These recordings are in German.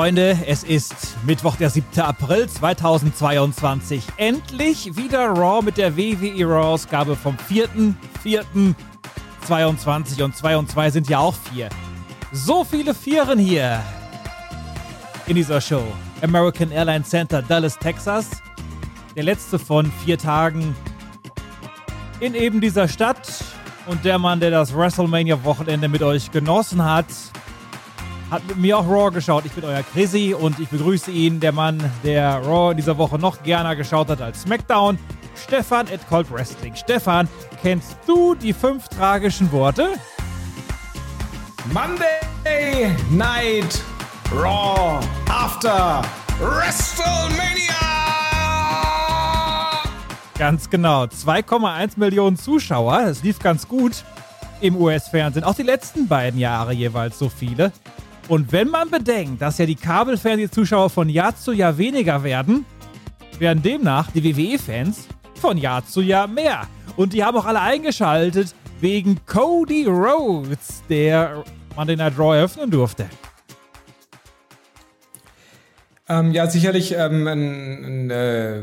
Freunde, es ist Mittwoch, der 7. April 2022. Endlich wieder Raw mit der WWE Raw-Ausgabe vom 4.4.22 und 2 und 2 sind ja auch vier. So viele Vieren hier in dieser Show. American Airlines Center, Dallas, Texas. Der letzte von vier Tagen in eben dieser Stadt. Und der Mann, der das WrestleMania-Wochenende mit euch genossen hat, hat mit mir auch Raw geschaut. Ich bin euer Chrissy und ich begrüße ihn, der Mann, der Raw in dieser Woche noch gerne geschaut hat als SmackDown. Stefan at Cold Wrestling. Stefan, kennst du die fünf tragischen Worte? Monday Night Raw after WrestleMania! Ganz genau. 2,1 Millionen Zuschauer. Es lief ganz gut im US-Fernsehen. Auch die letzten beiden Jahre jeweils so viele. Und wenn man bedenkt, dass ja die Kabelfernsehzuschauer von Jahr zu Jahr weniger werden, werden demnach die WWE-Fans von Jahr zu Jahr mehr. Und die haben auch alle eingeschaltet wegen Cody Rhodes, der Monday Night Raw eröffnen durfte. Ähm, ja, sicherlich ähm, ein, ein äh,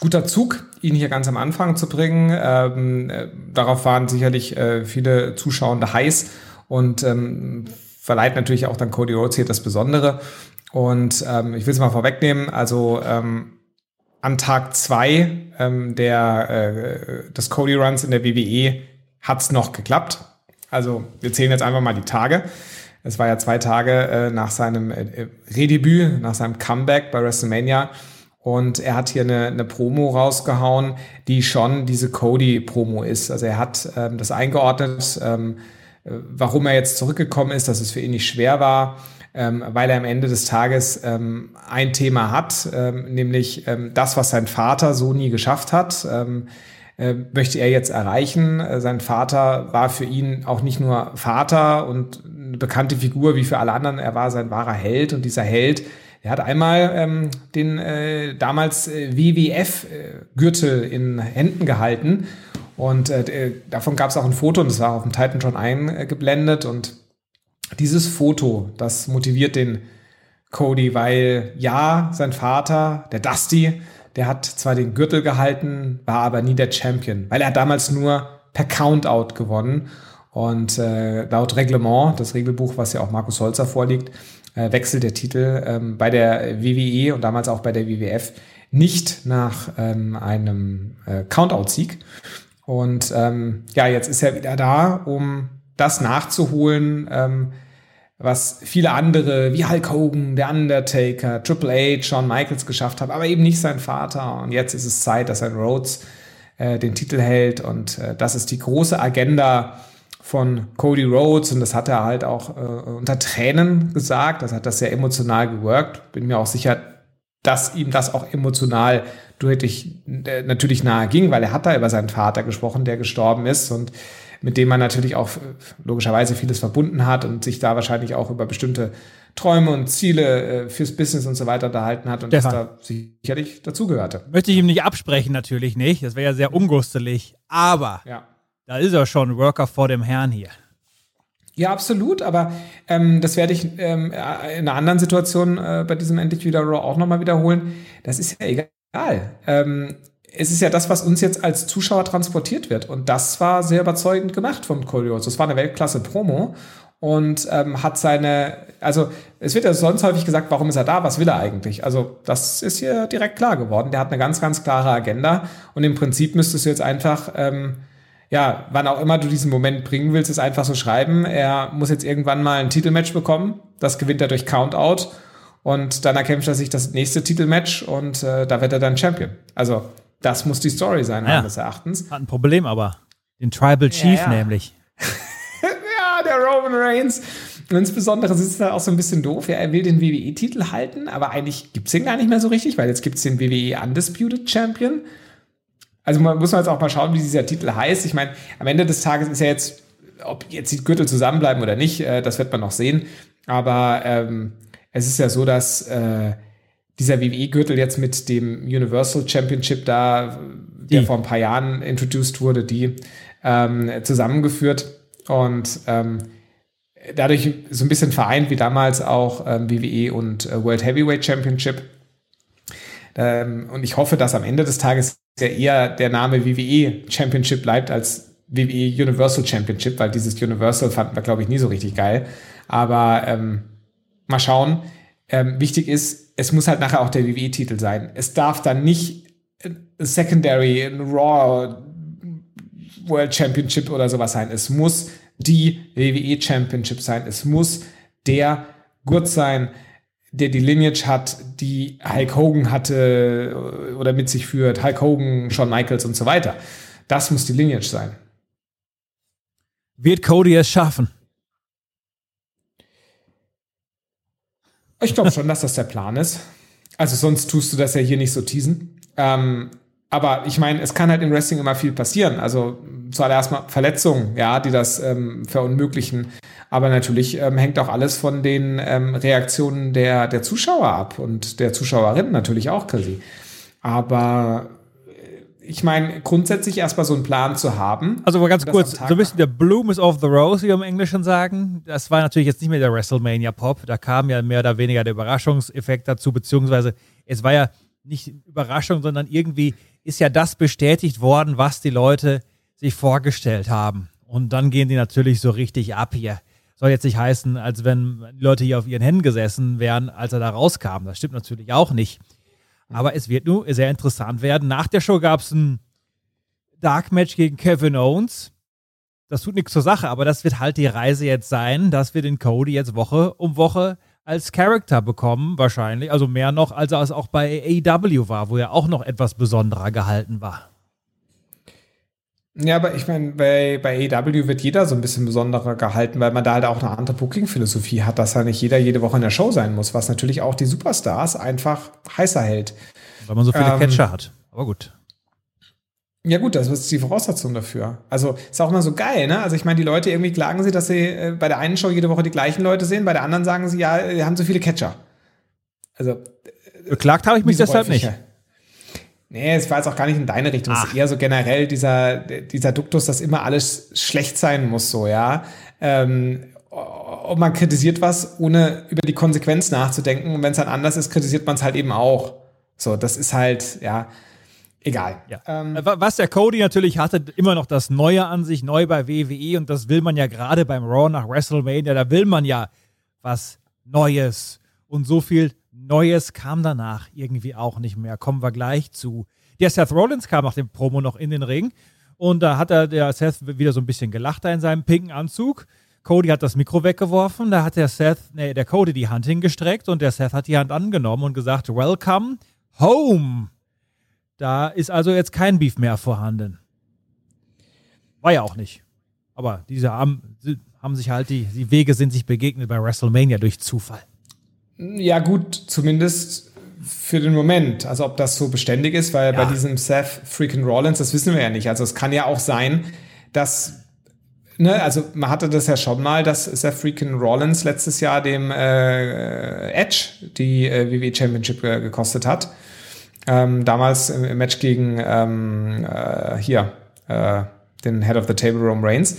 guter Zug, ihn hier ganz am Anfang zu bringen. Ähm, äh, darauf waren sicherlich äh, viele Zuschauer heiß und ähm, verleiht natürlich auch dann Cody Rhodes hier das Besondere. Und ähm, ich will es mal vorwegnehmen, also ähm, an Tag zwei ähm, der, äh, des Cody Runs in der WWE hat's noch geklappt. Also wir zählen jetzt einfach mal die Tage. Es war ja zwei Tage äh, nach seinem äh, äh, Redebüt, nach seinem Comeback bei WrestleMania. Und er hat hier eine, eine Promo rausgehauen, die schon diese Cody-Promo ist. Also er hat ähm, das eingeordnet, ähm, äh, warum er jetzt zurückgekommen ist, dass es für ihn nicht schwer war, ähm, weil er am Ende des Tages ähm, ein Thema hat, ähm, nämlich ähm, das, was sein Vater so nie geschafft hat. Ähm, äh, möchte er jetzt erreichen. Äh, sein Vater war für ihn auch nicht nur Vater und eine bekannte Figur wie für alle anderen, er war sein wahrer Held und dieser Held, er hat einmal ähm, den äh, damals äh, WWF-Gürtel äh, in Händen gehalten und äh, davon gab es auch ein Foto und das war auf dem Titan schon eingeblendet und dieses Foto, das motiviert den Cody, weil ja, sein Vater, der Dusty, der hat zwar den Gürtel gehalten, war aber nie der Champion, weil er damals nur per Countout gewonnen. Und äh, laut Reglement, das Regelbuch, was ja auch Markus Holzer vorliegt, äh, wechselt der Titel ähm, bei der WWE und damals auch bei der WWF nicht nach ähm, einem äh, Countout-Sieg. Und ähm, ja, jetzt ist er wieder da, um das nachzuholen, ähm, was viele andere wie Hulk Hogan, der Undertaker, Triple H, Shawn Michaels geschafft haben, aber eben nicht sein Vater. Und jetzt ist es Zeit, dass ein Rhodes äh, den Titel hält. Und äh, das ist die große Agenda von Cody Rhodes. Und das hat er halt auch äh, unter Tränen gesagt. Das hat das sehr emotional geworkt. Bin mir auch sicher, dass ihm das auch emotional deutlich äh, natürlich nahe ging, weil er hat da über seinen Vater gesprochen, der gestorben ist. Und mit dem man natürlich auch äh, logischerweise vieles verbunden hat und sich da wahrscheinlich auch über bestimmte Träume und Ziele äh, fürs Business und so weiter unterhalten hat und Stefan. das da sicherlich dazugehörte. Möchte ich ihm nicht absprechen, natürlich nicht. Das wäre ja sehr ungustelig. Aber ja. da ist er schon Worker vor dem Herrn hier. Ja, absolut, aber ähm, das werde ich ähm, in einer anderen Situation äh, bei diesem Endlich wieder Raw auch nochmal wiederholen. Das ist ja egal. Ähm, es ist ja das, was uns jetzt als Zuschauer transportiert wird. Und das war sehr überzeugend gemacht vom Kurios. Das war eine Weltklasse-Promo und ähm, hat seine, also es wird ja sonst häufig gesagt, warum ist er da, was will er eigentlich? Also das ist hier direkt klar geworden. Der hat eine ganz, ganz klare Agenda und im Prinzip müsstest du jetzt einfach, ähm, ja, wann auch immer du diesen Moment bringen willst, ist einfach so schreiben. Er muss jetzt irgendwann mal ein Titelmatch bekommen. Das gewinnt er durch Countout und dann erkämpft er sich das nächste Titelmatch und äh, da wird er dann Champion. Also das muss die Story sein, ja. meines Erachtens. Hat ein Problem aber. Den Tribal Chief ja, ja. nämlich. ja, der Roman Reigns. Und insbesondere ist es da auch so ein bisschen doof. Ja, er will den WWE-Titel halten, aber eigentlich gibt es den gar nicht mehr so richtig, weil jetzt gibt es den WWE Undisputed Champion. Also man muss man jetzt auch mal schauen, wie dieser Titel heißt. Ich meine, am Ende des Tages ist ja jetzt, ob jetzt die Gürtel zusammenbleiben oder nicht, äh, das wird man noch sehen. Aber ähm, es ist ja so, dass äh, dieser WWE-Gürtel jetzt mit dem Universal Championship da, die. der vor ein paar Jahren introduced wurde, die ähm, zusammengeführt. Und ähm, dadurch so ein bisschen vereint wie damals auch ähm, WWE und äh, World Heavyweight Championship. Ähm, und ich hoffe, dass am Ende des Tages ja eher der Name WWE Championship bleibt als WWE Universal Championship, weil dieses Universal fanden wir, glaube ich, nie so richtig geil. Aber ähm, mal schauen. Ähm, wichtig ist, es muss halt nachher auch der WWE-Titel sein. Es darf dann nicht Secondary, ein Raw World Championship oder sowas sein. Es muss die WWE Championship sein. Es muss der Gurt sein, der die Lineage hat, die Hulk Hogan hatte oder mit sich führt. Hulk Hogan, Shawn Michaels und so weiter. Das muss die Lineage sein. Wird Cody es schaffen? Ich glaube schon, dass das der Plan ist. Also sonst tust du das ja hier nicht so teasen. Ähm, aber ich meine, es kann halt im Wrestling immer viel passieren. Also zuallererst mal Verletzungen, ja, die das ähm, verunmöglichen. Aber natürlich ähm, hängt auch alles von den ähm, Reaktionen der, der Zuschauer ab und der Zuschauerinnen natürlich auch, Chrissy. Aber ich meine, grundsätzlich erstmal so einen Plan zu haben. Also mal ganz kurz, so ein bisschen der Bloom is off the rose, wie wir im Englischen sagen. Das war natürlich jetzt nicht mehr der WrestleMania-Pop. Da kam ja mehr oder weniger der Überraschungseffekt dazu, beziehungsweise es war ja nicht Überraschung, sondern irgendwie ist ja das bestätigt worden, was die Leute sich vorgestellt haben. Und dann gehen die natürlich so richtig ab hier. Soll jetzt nicht heißen, als wenn Leute hier auf ihren Händen gesessen wären, als er da rauskam. Das stimmt natürlich auch nicht. Aber es wird nur sehr interessant werden. Nach der Show gab es ein Dark Match gegen Kevin Owens. Das tut nichts zur Sache, aber das wird halt die Reise jetzt sein, dass wir den Cody jetzt Woche um Woche als Charakter bekommen, wahrscheinlich. Also mehr noch, als er es auch bei AEW war, wo er auch noch etwas besonderer gehalten war. Ja, aber ich meine, bei, bei AEW wird jeder so ein bisschen besonderer gehalten, weil man da halt auch eine andere Booking-Philosophie hat, dass ja nicht jeder jede Woche in der Show sein muss, was natürlich auch die Superstars einfach heißer hält. Weil man so viele ähm, Catcher hat. Aber gut. Ja gut, das ist die Voraussetzung dafür. Also ist auch immer so geil, ne? Also ich meine, die Leute irgendwie klagen sie, dass sie äh, bei der einen Show jede Woche die gleichen Leute sehen, bei der anderen sagen sie, ja, wir haben so viele Catcher. Also äh, beklagt habe ich mich deshalb nicht. Nee, es war jetzt auch gar nicht in deine Richtung. Es ist eher so generell dieser, dieser Duktus, dass immer alles schlecht sein muss, so, ja. Ähm, und man kritisiert was, ohne über die Konsequenz nachzudenken. Und wenn es dann anders ist, kritisiert man es halt eben auch. So, das ist halt, ja, Egal. Ja. Ähm, Was der Cody natürlich hatte, immer noch das Neue an sich, neu bei WWE und das will man ja gerade beim Raw nach WrestleMania, da will man ja was Neues. Und so viel Neues kam danach irgendwie auch nicht mehr. Kommen wir gleich zu. Der Seth Rollins kam nach dem Promo noch in den Ring und da hat er der Seth wieder so ein bisschen gelacht da in seinem pinken Anzug. Cody hat das Mikro weggeworfen, da hat der Seth, nee, der Cody die Hand hingestreckt und der Seth hat die Hand angenommen und gesagt, Welcome home. Da ist also jetzt kein Beef mehr vorhanden. War ja auch nicht. Aber diese haben, haben sich halt, die, die Wege sind sich begegnet bei WrestleMania durch Zufall. Ja, gut, zumindest für den Moment. Also ob das so beständig ist, weil ja. bei diesem Seth freaking Rollins, das wissen wir ja nicht. Also es kann ja auch sein, dass Ne, also man hatte das ja schon mal, dass Seth freaking Rollins letztes Jahr dem äh, Edge die äh, WWE Championship äh, gekostet hat. Ähm, damals im, Match gegen ähm, äh, hier äh, den Head of the Table Rome Reigns.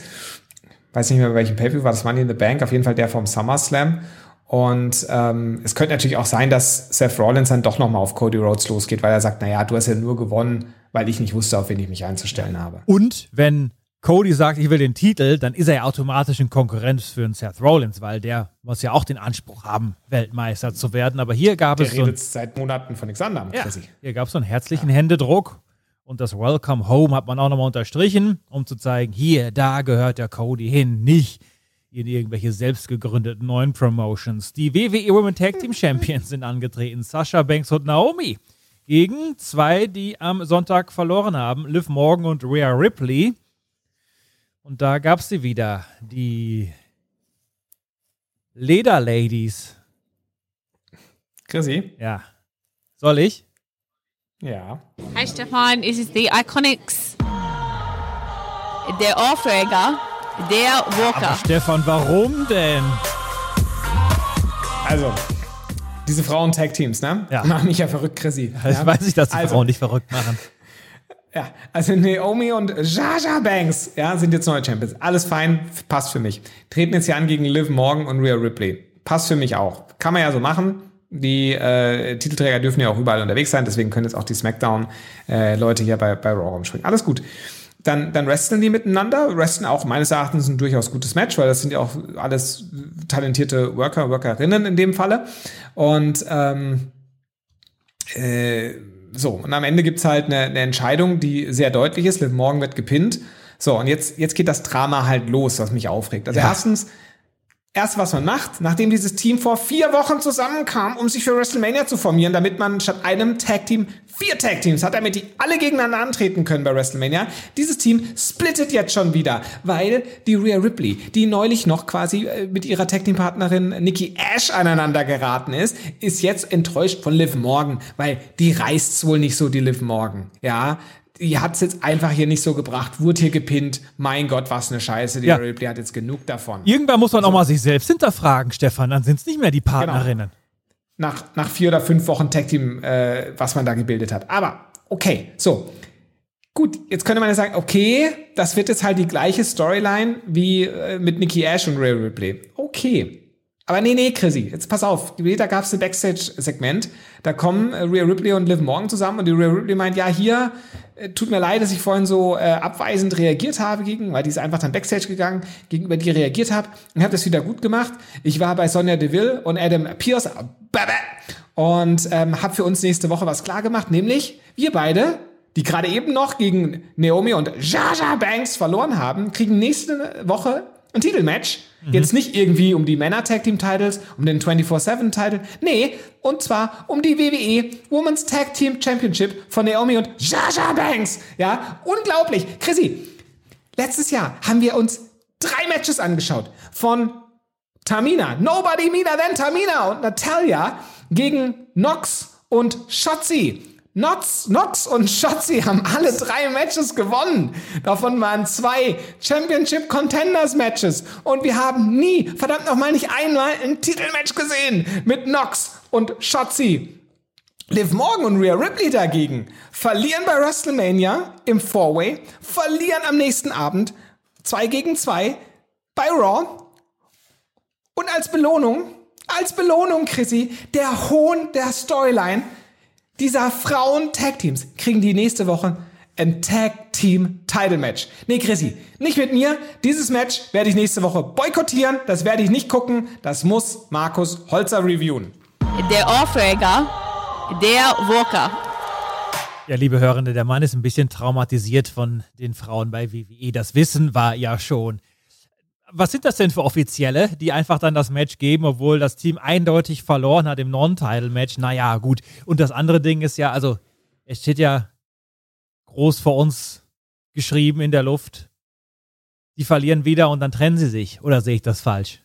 Weiß nicht mehr, bei welchem Pay-Per war das Money in the Bank, auf jeden Fall der vom SummerSlam. Und ähm, es könnte natürlich auch sein, dass Seth Rollins dann doch nochmal auf Cody Rhodes losgeht, weil er sagt, naja, du hast ja nur gewonnen, weil ich nicht wusste, auf wen ich mich einzustellen habe. Und wenn Cody sagt, ich will den Titel, dann ist er ja automatisch in Konkurrenz für einen Seth Rollins, weil der muss ja auch den Anspruch haben, Weltmeister zu werden. Aber hier gab der es. Der redet so seit Monaten von nichts anderem. Ja, hier gab es so einen herzlichen ja. Händedruck. Und das Welcome Home hat man auch nochmal unterstrichen, um zu zeigen, hier, da gehört der Cody hin, nicht in irgendwelche selbst gegründeten neuen Promotions. Die WWE Women Tag Team Champions sind angetreten, Sasha Banks und Naomi, gegen zwei, die am Sonntag verloren haben, Liv Morgan und Rhea Ripley. Und da gab es sie wieder, die Lederladies. Chrissy? Ja. Soll ich? Ja. Hi Stefan, es ist die Iconics. Der Aufreger, der Walker. Aber Stefan, warum denn? Also, diese Frauen-Tag-Teams, ne? Ja. Machen mich ja verrückt, Chrissy. Ja? Ich weiß nicht, dass die also, Frauen nicht verrückt machen. Ja, also Naomi und Jaja Banks, ja, sind jetzt neue Champions. Alles fein, passt für mich. Treten jetzt hier an gegen Liv Morgan und Rhea Ripley. Passt für mich auch. Kann man ja so machen. Die äh, Titelträger dürfen ja auch überall unterwegs sein, deswegen können jetzt auch die SmackDown-Leute äh, hier bei, bei Raw rumspringen. Alles gut. Dann, dann wresteln die miteinander, wresteln auch meines Erachtens ein durchaus gutes Match, weil das sind ja auch alles talentierte Worker, Workerinnen in dem Falle. Und ähm, äh, so, und am Ende gibt's halt eine, eine Entscheidung, die sehr deutlich ist. Liv Morgan wird gepinnt. So, und jetzt, jetzt geht das Drama halt los, was mich aufregt. Also ja. erstens, erst was man macht, nachdem dieses Team vor vier Wochen zusammenkam, um sich für WrestleMania zu formieren, damit man statt einem Tag-Team vier Tag-Teams hat, damit die alle gegeneinander antreten können bei WrestleMania. Dieses Team splittet jetzt schon wieder, weil die Rhea Ripley, die neulich noch quasi äh, mit ihrer Tag-Team-Partnerin Nikki Ash aneinander geraten ist, ist jetzt enttäuscht von Liv Morgan, weil die reißt's wohl nicht so, die Liv Morgan. Ja, die hat es jetzt einfach hier nicht so gebracht, wurde hier gepinnt. Mein Gott, was eine Scheiße. Die ja. Ripley hat jetzt genug davon. Irgendwann muss man so. auch mal sich selbst hinterfragen, Stefan. Dann sind es nicht mehr die. Partnerinnen. Genau. Nach, nach vier oder fünf Wochen Tag Team, äh, was man da gebildet hat. Aber okay, so. Gut, jetzt könnte man ja sagen, okay, das wird jetzt halt die gleiche Storyline wie äh, mit Nikki Ash und Ray Ripley. Okay. Aber nee, nee, Chrissy, jetzt pass auf. Da gab es ein Backstage-Segment. Da kommen äh, Rhea Ripley und Liv Morgan zusammen und die Rhea Ripley meint, ja, hier, äh, tut mir leid, dass ich vorhin so äh, abweisend reagiert habe gegen, weil die ist einfach dann Backstage gegangen, gegenüber die reagiert habe und habe das wieder gut gemacht. Ich war bei Sonja Deville und Adam Pierce und ähm, habe für uns nächste Woche was klar gemacht, nämlich wir beide die gerade eben noch gegen Naomi und Jaja Banks verloren haben, kriegen nächste Woche ein Titelmatch. Mhm. Jetzt nicht irgendwie um die Männer Tag Team Titles, um den 24-7 Title. Nee, und zwar um die WWE Women's Tag Team Championship von Naomi und Jaja Banks. Ja, unglaublich. Chrissy, letztes Jahr haben wir uns drei Matches angeschaut von Tamina, Nobody Meaner Than Tamina und Natalia gegen Nox und Shotzi. Nox, Nox und Shotzi haben alle drei Matches gewonnen. Davon waren zwei Championship Contenders Matches. Und wir haben nie, verdammt nochmal nicht einmal ein Titelmatch gesehen mit Nox und Shotzi. Liv Morgan und Rhea Ripley dagegen verlieren bei WrestleMania im Four-Way, verlieren am nächsten Abend zwei gegen zwei bei Raw. Und als Belohnung, als Belohnung, Chrissy, der Hohn der Storyline dieser Frauen-Tag-Teams kriegen die nächste Woche ein Tag-Team-Title-Match. Nee, Chrissy, nicht mit mir. Dieses Match werde ich nächste Woche boykottieren. Das werde ich nicht gucken. Das muss Markus Holzer reviewen. Der Aufreger, der Walker. Ja, liebe Hörende, der Mann ist ein bisschen traumatisiert von den Frauen bei WWE. Das Wissen war ja schon was sind das denn für Offizielle, die einfach dann das Match geben, obwohl das Team eindeutig verloren hat im Non-Title-Match? Naja, gut. Und das andere Ding ist ja, also, es steht ja groß vor uns geschrieben in der Luft. Die verlieren wieder und dann trennen sie sich. Oder sehe ich das falsch?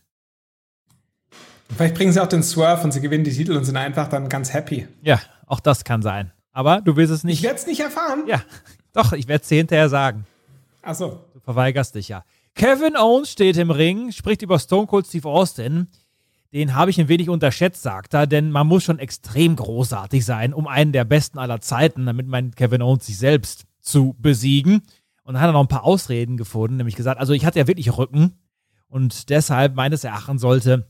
Vielleicht bringen sie auch den Swerve und sie gewinnen die Titel und sind einfach dann ganz happy. Ja, auch das kann sein. Aber du willst es nicht. Ich werde es nicht erfahren. Ja, doch, ich werde es dir hinterher sagen. Ach so. Du verweigerst dich ja. Kevin Owens steht im Ring, spricht über Stone Cold Steve Austin. Den habe ich ein wenig unterschätzt, sagt er, denn man muss schon extrem großartig sein, um einen der besten aller Zeiten, damit mein Kevin Owens sich selbst zu besiegen. Und dann hat er noch ein paar Ausreden gefunden, nämlich gesagt, also ich hatte ja wirklich Rücken und deshalb meines Erachtens sollte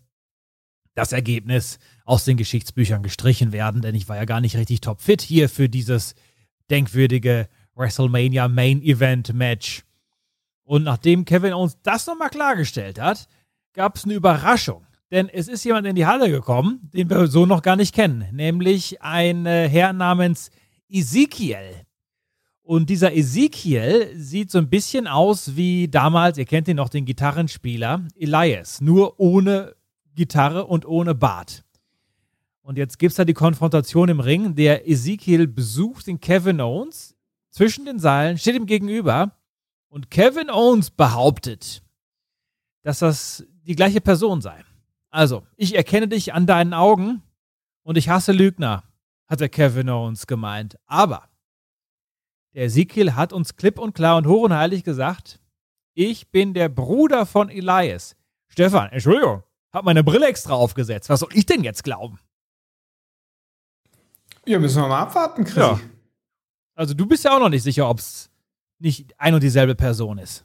das Ergebnis aus den Geschichtsbüchern gestrichen werden, denn ich war ja gar nicht richtig topfit hier für dieses denkwürdige WrestleMania Main Event Match. Und nachdem Kevin Owens das nochmal klargestellt hat, gab es eine Überraschung. Denn es ist jemand in die Halle gekommen, den wir so noch gar nicht kennen, nämlich ein äh, Herr namens Ezekiel. Und dieser Ezekiel sieht so ein bisschen aus wie damals, ihr kennt ihn noch, den Gitarrenspieler Elias, nur ohne Gitarre und ohne Bart. Und jetzt gibt es da die Konfrontation im Ring. Der Ezekiel besucht den Kevin Owens zwischen den Seilen, steht ihm gegenüber und Kevin Owens behauptet, dass das die gleiche Person sei. Also, ich erkenne dich an deinen Augen und ich hasse Lügner, hat der Kevin Owens gemeint. Aber der Ezekiel hat uns klipp und klar und hoch und heilig gesagt, ich bin der Bruder von Elias. Stefan, Entschuldigung, hab meine Brille extra aufgesetzt. Was soll ich denn jetzt glauben? Ja, müssen wir mal abwarten, Chris. Ja. Also du bist ja auch noch nicht sicher, ob es nicht ein und dieselbe Person ist.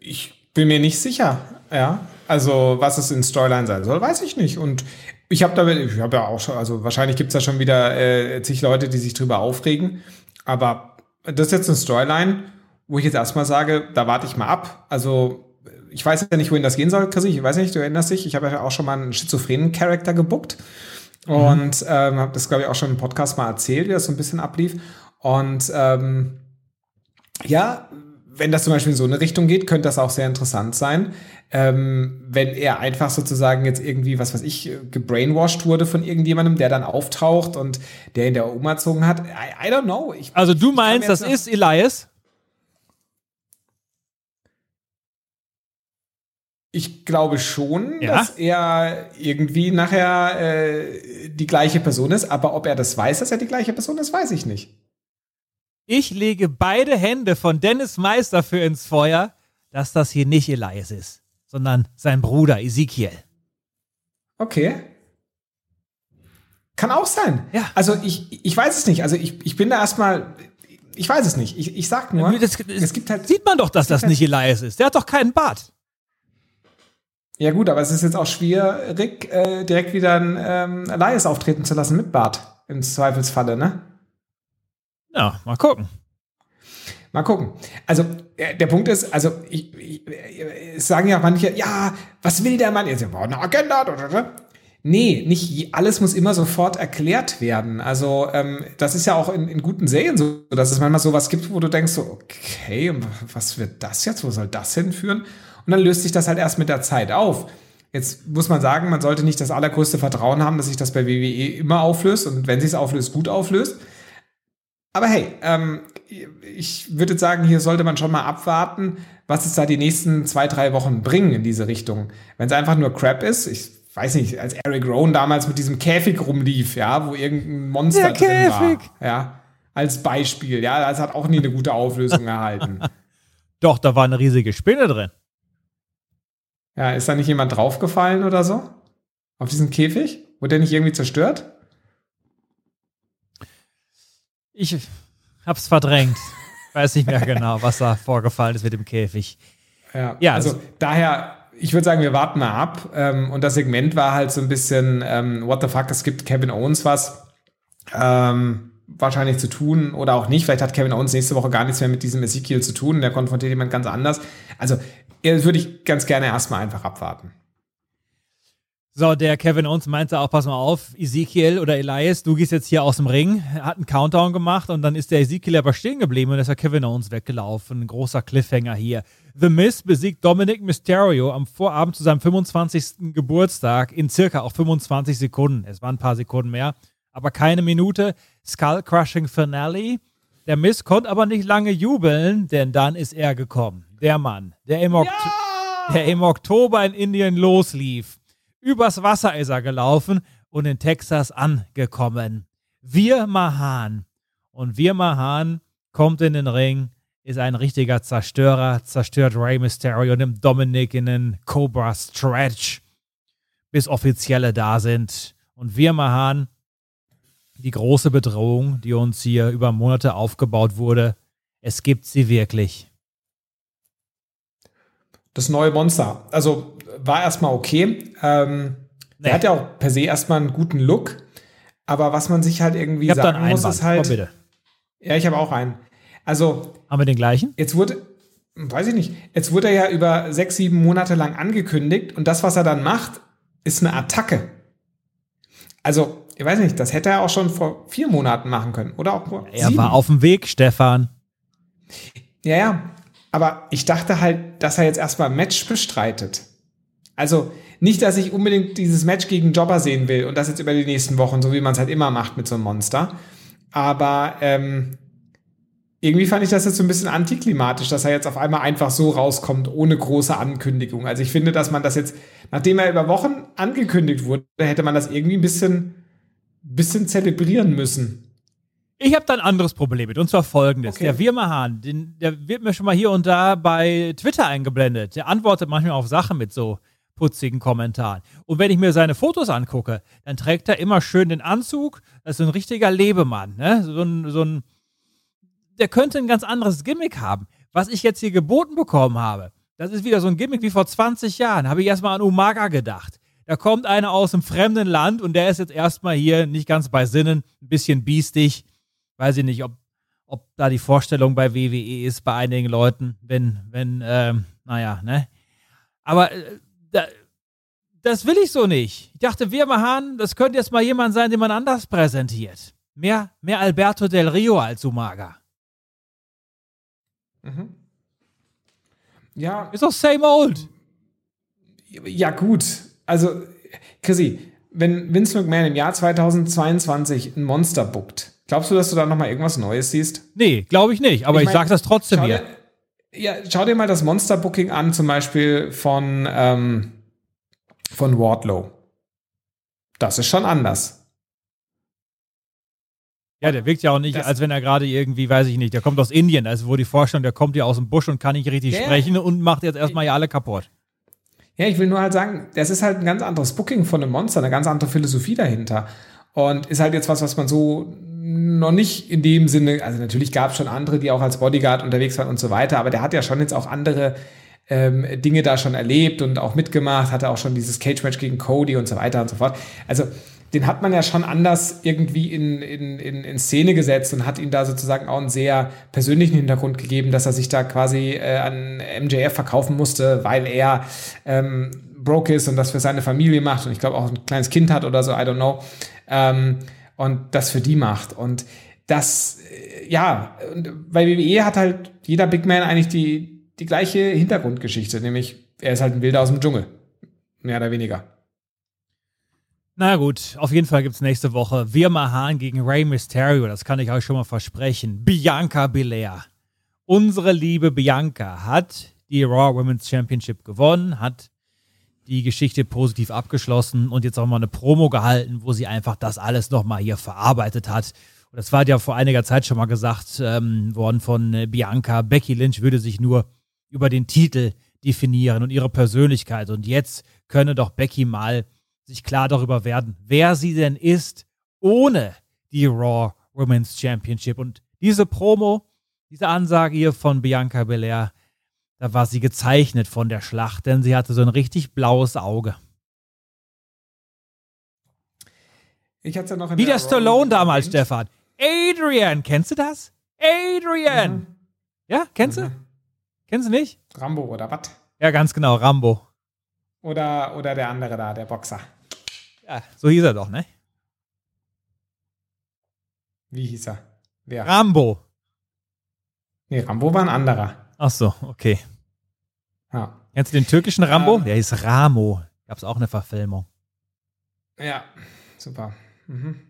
Ich bin mir nicht sicher, ja. Also, was es in Storyline sein soll, weiß ich nicht. Und ich habe da, ich habe ja auch schon, also wahrscheinlich gibt es da schon wieder äh, zig Leute, die sich drüber aufregen. Aber das ist jetzt eine Storyline, wo ich jetzt erstmal sage, da warte ich mal ab. Also, ich weiß ja nicht, wohin das gehen soll, Chris. Ich weiß nicht, du erinnerst dich, ich habe ja auch schon mal einen schizophrenen Charakter gebuckt. Mhm. Und ähm, habe das, glaube ich, auch schon im Podcast mal erzählt, wie das so ein bisschen ablief. Und ähm, ja, wenn das zum Beispiel in so eine Richtung geht, könnte das auch sehr interessant sein. Ähm, wenn er einfach sozusagen jetzt irgendwie, was weiß ich, gebrainwashed wurde von irgendjemandem, der dann auftaucht und der ihn der umgezogen hat. I, I don't know. Ich, also du meinst, das ist Elias? Ich glaube schon, ja? dass er irgendwie nachher äh, die gleiche Person ist, aber ob er das weiß, dass er die gleiche Person ist, weiß ich nicht. Ich lege beide Hände von Dennis Meister für ins Feuer, dass das hier nicht Elias ist, sondern sein Bruder Ezekiel. Okay. Kann auch sein. Ja. Also ich, ich weiß es nicht. Also ich, ich bin da erstmal. Ich weiß es nicht. Ich, ich sag nur. Das, das, es gibt halt. Sieht man doch, dass das halt nicht Elias ist. Der hat doch keinen Bart. Ja gut, aber es ist jetzt auch schwierig, äh, direkt wieder einen ähm, Elias auftreten zu lassen mit Bart. Im Zweifelsfalle, ne? Ja, mal gucken. Mal gucken. Also äh, der Punkt ist, also ich, ich, ich, sagen ja manche, ja, was will der Mann? Jetzt eine Agenda. Nee, nicht alles muss immer sofort erklärt werden. Also ähm, das ist ja auch in, in guten Serien so, dass es manchmal sowas gibt, wo du denkst so, okay, was wird das jetzt? Wo soll das hinführen? Und dann löst sich das halt erst mit der Zeit auf. Jetzt muss man sagen, man sollte nicht das allergrößte Vertrauen haben, dass sich das bei WWE immer auflöst und wenn sich es auflöst, gut auflöst. Aber hey, ähm, ich würde sagen, hier sollte man schon mal abwarten, was es da die nächsten zwei, drei Wochen bringen in diese Richtung. Wenn es einfach nur Crap ist, ich weiß nicht, als Eric Rowan damals mit diesem Käfig rumlief, ja, wo irgendein Monster Der drin Käfig. war, ja, als Beispiel, ja, das hat auch nie eine gute Auflösung erhalten. Doch, da war eine riesige Spinne drin. Ja, ist da nicht jemand draufgefallen oder so? Auf diesen Käfig? Wurde der nicht irgendwie zerstört? Ich hab's verdrängt. Weiß nicht mehr genau, was da vorgefallen ist mit dem Käfig. Ja, ja also, also daher, ich würde sagen, wir warten mal ab. Ähm, und das Segment war halt so ein bisschen, ähm, what the fuck, es gibt Kevin Owens was. Ähm, wahrscheinlich zu tun oder auch nicht. Vielleicht hat Kevin Owens nächste Woche gar nichts mehr mit diesem Ezekiel zu tun. Der konfrontiert jemand ganz anders. Also, würde ich ganz gerne erstmal einfach abwarten. So, der Kevin Owens meinte auch, pass mal auf, Ezekiel oder Elias, du gehst jetzt hier aus dem Ring, hat einen Countdown gemacht und dann ist der Ezekiel aber stehen geblieben und ist der Kevin Owens weggelaufen. Ein großer Cliffhanger hier. The Miz besiegt Dominic Mysterio am Vorabend zu seinem 25. Geburtstag in circa auch 25 Sekunden. Es waren ein paar Sekunden mehr, aber keine Minute. Skull Crushing Finale. Der Miz konnte aber nicht lange jubeln, denn dann ist er gekommen. Der Mann, der im, Okt ja! der im Oktober in Indien loslief Übers Wasser ist er gelaufen und in Texas angekommen. Wir Mahan. Und Wir Mahan kommt in den Ring, ist ein richtiger Zerstörer, zerstört Rey Mysterio, nimmt Dominic in den Cobra Stretch, bis Offizielle da sind. Und Wir Mahan, die große Bedrohung, die uns hier über Monate aufgebaut wurde, es gibt sie wirklich. Das neue Monster. Also war erstmal okay. Ähm, nee. Er hat ja auch per se erstmal einen guten Look. Aber was man sich halt irgendwie ich sagen muss, ist halt. Bitte. Ja, ich habe auch einen. Also. Haben wir den gleichen? Jetzt wurde, weiß ich nicht, jetzt wurde er ja über sechs, sieben Monate lang angekündigt und das, was er dann macht, ist eine Attacke. Also, ich weiß nicht, das hätte er auch schon vor vier Monaten machen können oder auch vor Er sieben. war auf dem Weg, Stefan. Ja, ja. Aber ich dachte halt, dass er jetzt erstmal ein Match bestreitet. Also nicht, dass ich unbedingt dieses Match gegen Jobber sehen will und das jetzt über die nächsten Wochen, so wie man es halt immer macht mit so einem Monster. Aber ähm, irgendwie fand ich das jetzt so ein bisschen antiklimatisch, dass er jetzt auf einmal einfach so rauskommt, ohne große Ankündigung. Also ich finde, dass man das jetzt, nachdem er über Wochen angekündigt wurde, hätte man das irgendwie ein bisschen, bisschen zelebrieren müssen. Ich habe da ein anderes Problem mit, und zwar folgendes. Okay. Der Wirmahahn, den, der wird mir schon mal hier und da bei Twitter eingeblendet. Der antwortet manchmal auf Sachen mit so putzigen Kommentaren. Und wenn ich mir seine Fotos angucke, dann trägt er immer schön den Anzug. Das ist ein richtiger Lebemann, ne? So ein, so ein, der könnte ein ganz anderes Gimmick haben. Was ich jetzt hier geboten bekommen habe, das ist wieder so ein Gimmick wie vor 20 Jahren. Habe ich erstmal an Umaga gedacht. Da kommt einer aus einem fremden Land und der ist jetzt erstmal hier nicht ganz bei Sinnen, ein bisschen biestig. Weiß ich nicht, ob, ob da die Vorstellung bei WWE ist bei einigen Leuten, wenn, wenn, ähm, naja, ne? Aber äh, da, das will ich so nicht. Ich dachte, wir machen, das könnte jetzt mal jemand sein, den man anders präsentiert. Mehr, mehr Alberto Del Rio als Umaga. Mhm. Ja. Ist doch same old. Ja, gut also, Chrissy, wenn Vince McMahon im Jahr 2022 ein Monster bookt, glaubst du, dass du da nochmal irgendwas Neues siehst? Nee, glaube ich nicht, aber ich, mein, ich sage das trotzdem hier. Ja, schau dir mal das Monster-Booking an, zum Beispiel von, ähm, von Wardlow. Das ist schon anders. Ja, der wirkt ja auch nicht, das als wenn er gerade irgendwie, weiß ich nicht, der kommt aus Indien, also wo die Vorstellung, der kommt ja aus dem Busch und kann nicht richtig sprechen und macht jetzt erstmal ja alle kaputt. Ja, ich will nur halt sagen, das ist halt ein ganz anderes Booking von einem Monster, eine ganz andere Philosophie dahinter. Und ist halt jetzt was, was man so noch nicht in dem Sinne, also natürlich gab es schon andere, die auch als Bodyguard unterwegs waren und so weiter, aber der hat ja schon jetzt auch andere ähm, Dinge da schon erlebt und auch mitgemacht, hatte auch schon dieses Cage-Match gegen Cody und so weiter und so fort. Also den hat man ja schon anders irgendwie in, in, in, in Szene gesetzt und hat ihm da sozusagen auch einen sehr persönlichen Hintergrund gegeben, dass er sich da quasi äh, an MJF verkaufen musste, weil er ähm, broke ist und das für seine Familie macht und ich glaube auch ein kleines Kind hat oder so, I don't know. Ähm, und das für die macht. Und das, äh, ja, bei WWE hat halt jeder Big Man eigentlich die, die gleiche Hintergrundgeschichte, nämlich er ist halt ein Wilder aus dem Dschungel. Mehr oder weniger. Na gut, auf jeden Fall gibt es nächste Woche Wirma Hahn gegen Rey Mysterio. Das kann ich euch schon mal versprechen. Bianca Belair. Unsere liebe Bianca hat die Raw Women's Championship gewonnen, hat die Geschichte positiv abgeschlossen und jetzt auch mal eine Promo gehalten, wo sie einfach das alles nochmal hier verarbeitet hat. Und das war ja vor einiger Zeit schon mal gesagt ähm, worden von äh, Bianca. Becky Lynch würde sich nur über den Titel definieren und ihre Persönlichkeit. Und jetzt könne doch Becky mal sich klar darüber werden, wer sie denn ist ohne die Raw Women's Championship. Und diese Promo, diese Ansage hier von Bianca Belair, da war sie gezeichnet von der Schlacht, denn sie hatte so ein richtig blaues Auge. Ich hatte ja noch Wie der, der Stallone damals, Stefan. Adrian, kennst du das? Adrian! Mhm. Ja, kennst mhm. du? Kennst du nicht? Rambo oder was? Ja, ganz genau, Rambo. Oder, oder der andere da, der Boxer. Ja, so hieß er doch, ne? Wie hieß er? Wer? Rambo. Nee, Rambo war ein anderer. Ach so, okay. Ja. Kennst du den türkischen Rambo? Ähm, Der hieß Ramo. Gab es auch eine Verfilmung. Ja, super. Mhm.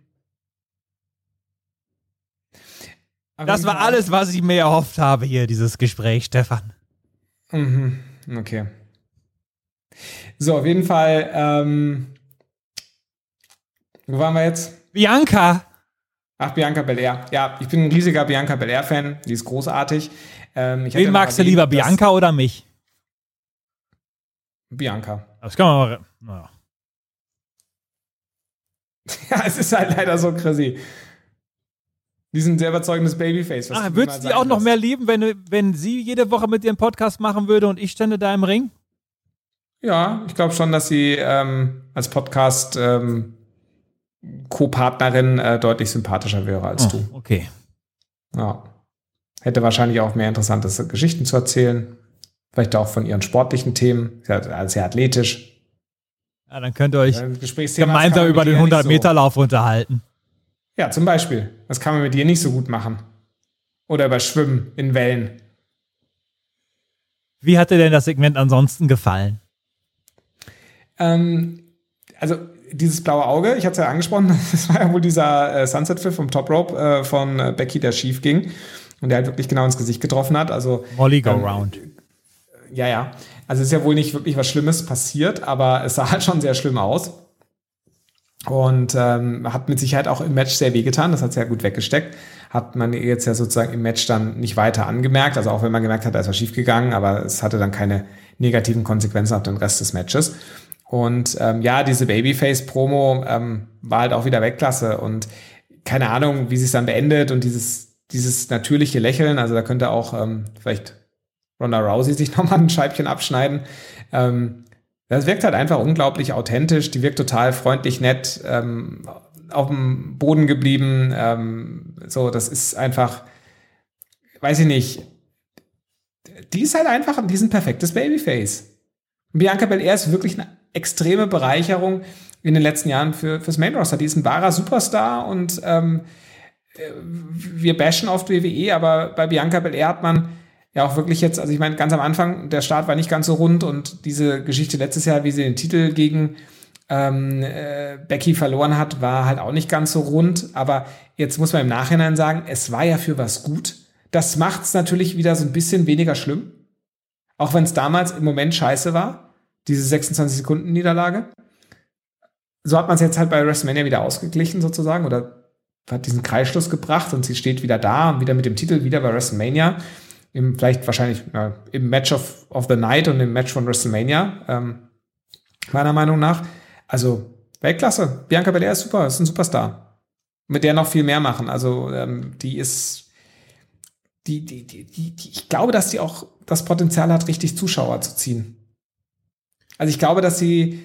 Das war alles, was ich mir erhofft habe hier, dieses Gespräch, Stefan. Mhm. Okay. So, auf jeden Fall ähm, wo waren wir jetzt? Bianca. Ach, Bianca Belair. Ja, ich bin ein riesiger Bianca Belair-Fan. Die ist großartig. Ähm, Wen magst du lieber, Bianca oder mich? Bianca. Das kann man mal. Naja. ja, es ist halt leider so crazy. Die sind ein sehr überzeugendes Babyface. Ach, würdest du die auch noch mehr lieben, wenn, wenn sie jede Woche mit einen Podcast machen würde und ich stände da im Ring? Ja, ich glaube schon, dass sie ähm, als Podcast ähm, Co-Partnerin äh, deutlich sympathischer wäre als oh, du. Okay. Ja. Hätte wahrscheinlich auch mehr interessante Geschichten zu erzählen. Vielleicht auch von ihren sportlichen Themen. Sehr, sehr athletisch. Ja, dann könnt ihr euch gemeinsam über den 100-Meter-Lauf so. unterhalten. Ja, zum Beispiel. Das kann man mit dir nicht so gut machen. Oder über Schwimmen in Wellen. Wie hat dir denn das Segment ansonsten gefallen? Ähm, also dieses blaue Auge, ich hatte es ja angesprochen, das war ja wohl dieser äh, Sunset-Pfiff vom Top Rope äh, von äh, Becky, der schief ging und der halt wirklich genau ins Gesicht getroffen hat. Also Molly Go ähm, Round. Ja, ja. Also es ist ja wohl nicht wirklich was Schlimmes passiert, aber es sah halt schon sehr schlimm aus. Und ähm, hat mit Sicherheit auch im Match sehr wehgetan, das hat sehr gut weggesteckt. Hat man jetzt ja sozusagen im Match dann nicht weiter angemerkt, also auch wenn man gemerkt hat, da ist was schiefgegangen, aber es hatte dann keine negativen Konsequenzen auf den Rest des Matches. Und ähm, ja, diese Babyface-Promo ähm, war halt auch wieder Weltklasse und keine Ahnung, wie sie es dann beendet und dieses, dieses natürliche Lächeln, also da könnte auch ähm, vielleicht Ronda Rousey sich nochmal ein Scheibchen abschneiden. Ähm, das wirkt halt einfach unglaublich authentisch, die wirkt total freundlich, nett, ähm, auf dem Boden geblieben. Ähm, so, das ist einfach, weiß ich nicht, die ist halt einfach, die ist ein perfektes Babyface. Bianca Belair ist wirklich eine extreme Bereicherung in den letzten Jahren für, fürs Main Roster. Die ist ein wahrer Superstar und ähm, wir bashen oft WWE, aber bei Bianca Belair hat man ja auch wirklich jetzt, also ich meine, ganz am Anfang, der Start war nicht ganz so rund und diese Geschichte letztes Jahr, wie sie den Titel gegen ähm, äh, Becky verloren hat, war halt auch nicht ganz so rund. Aber jetzt muss man im Nachhinein sagen, es war ja für was gut. Das macht es natürlich wieder so ein bisschen weniger schlimm. Auch wenn es damals im Moment scheiße war, diese 26 Sekunden Niederlage. So hat man es jetzt halt bei WrestleMania wieder ausgeglichen sozusagen oder hat diesen Kreisschluss gebracht und sie steht wieder da und wieder mit dem Titel wieder bei WrestleMania. Im, vielleicht wahrscheinlich äh, im Match of, of the Night und im Match von WrestleMania, ähm, meiner Meinung nach. Also Weltklasse. Bianca Belair ist super, ist ein Superstar. Mit der noch viel mehr machen. Also ähm, die ist, die, die, die, die, ich glaube, dass sie auch das Potenzial hat, richtig Zuschauer zu ziehen. Also ich glaube, dass sie,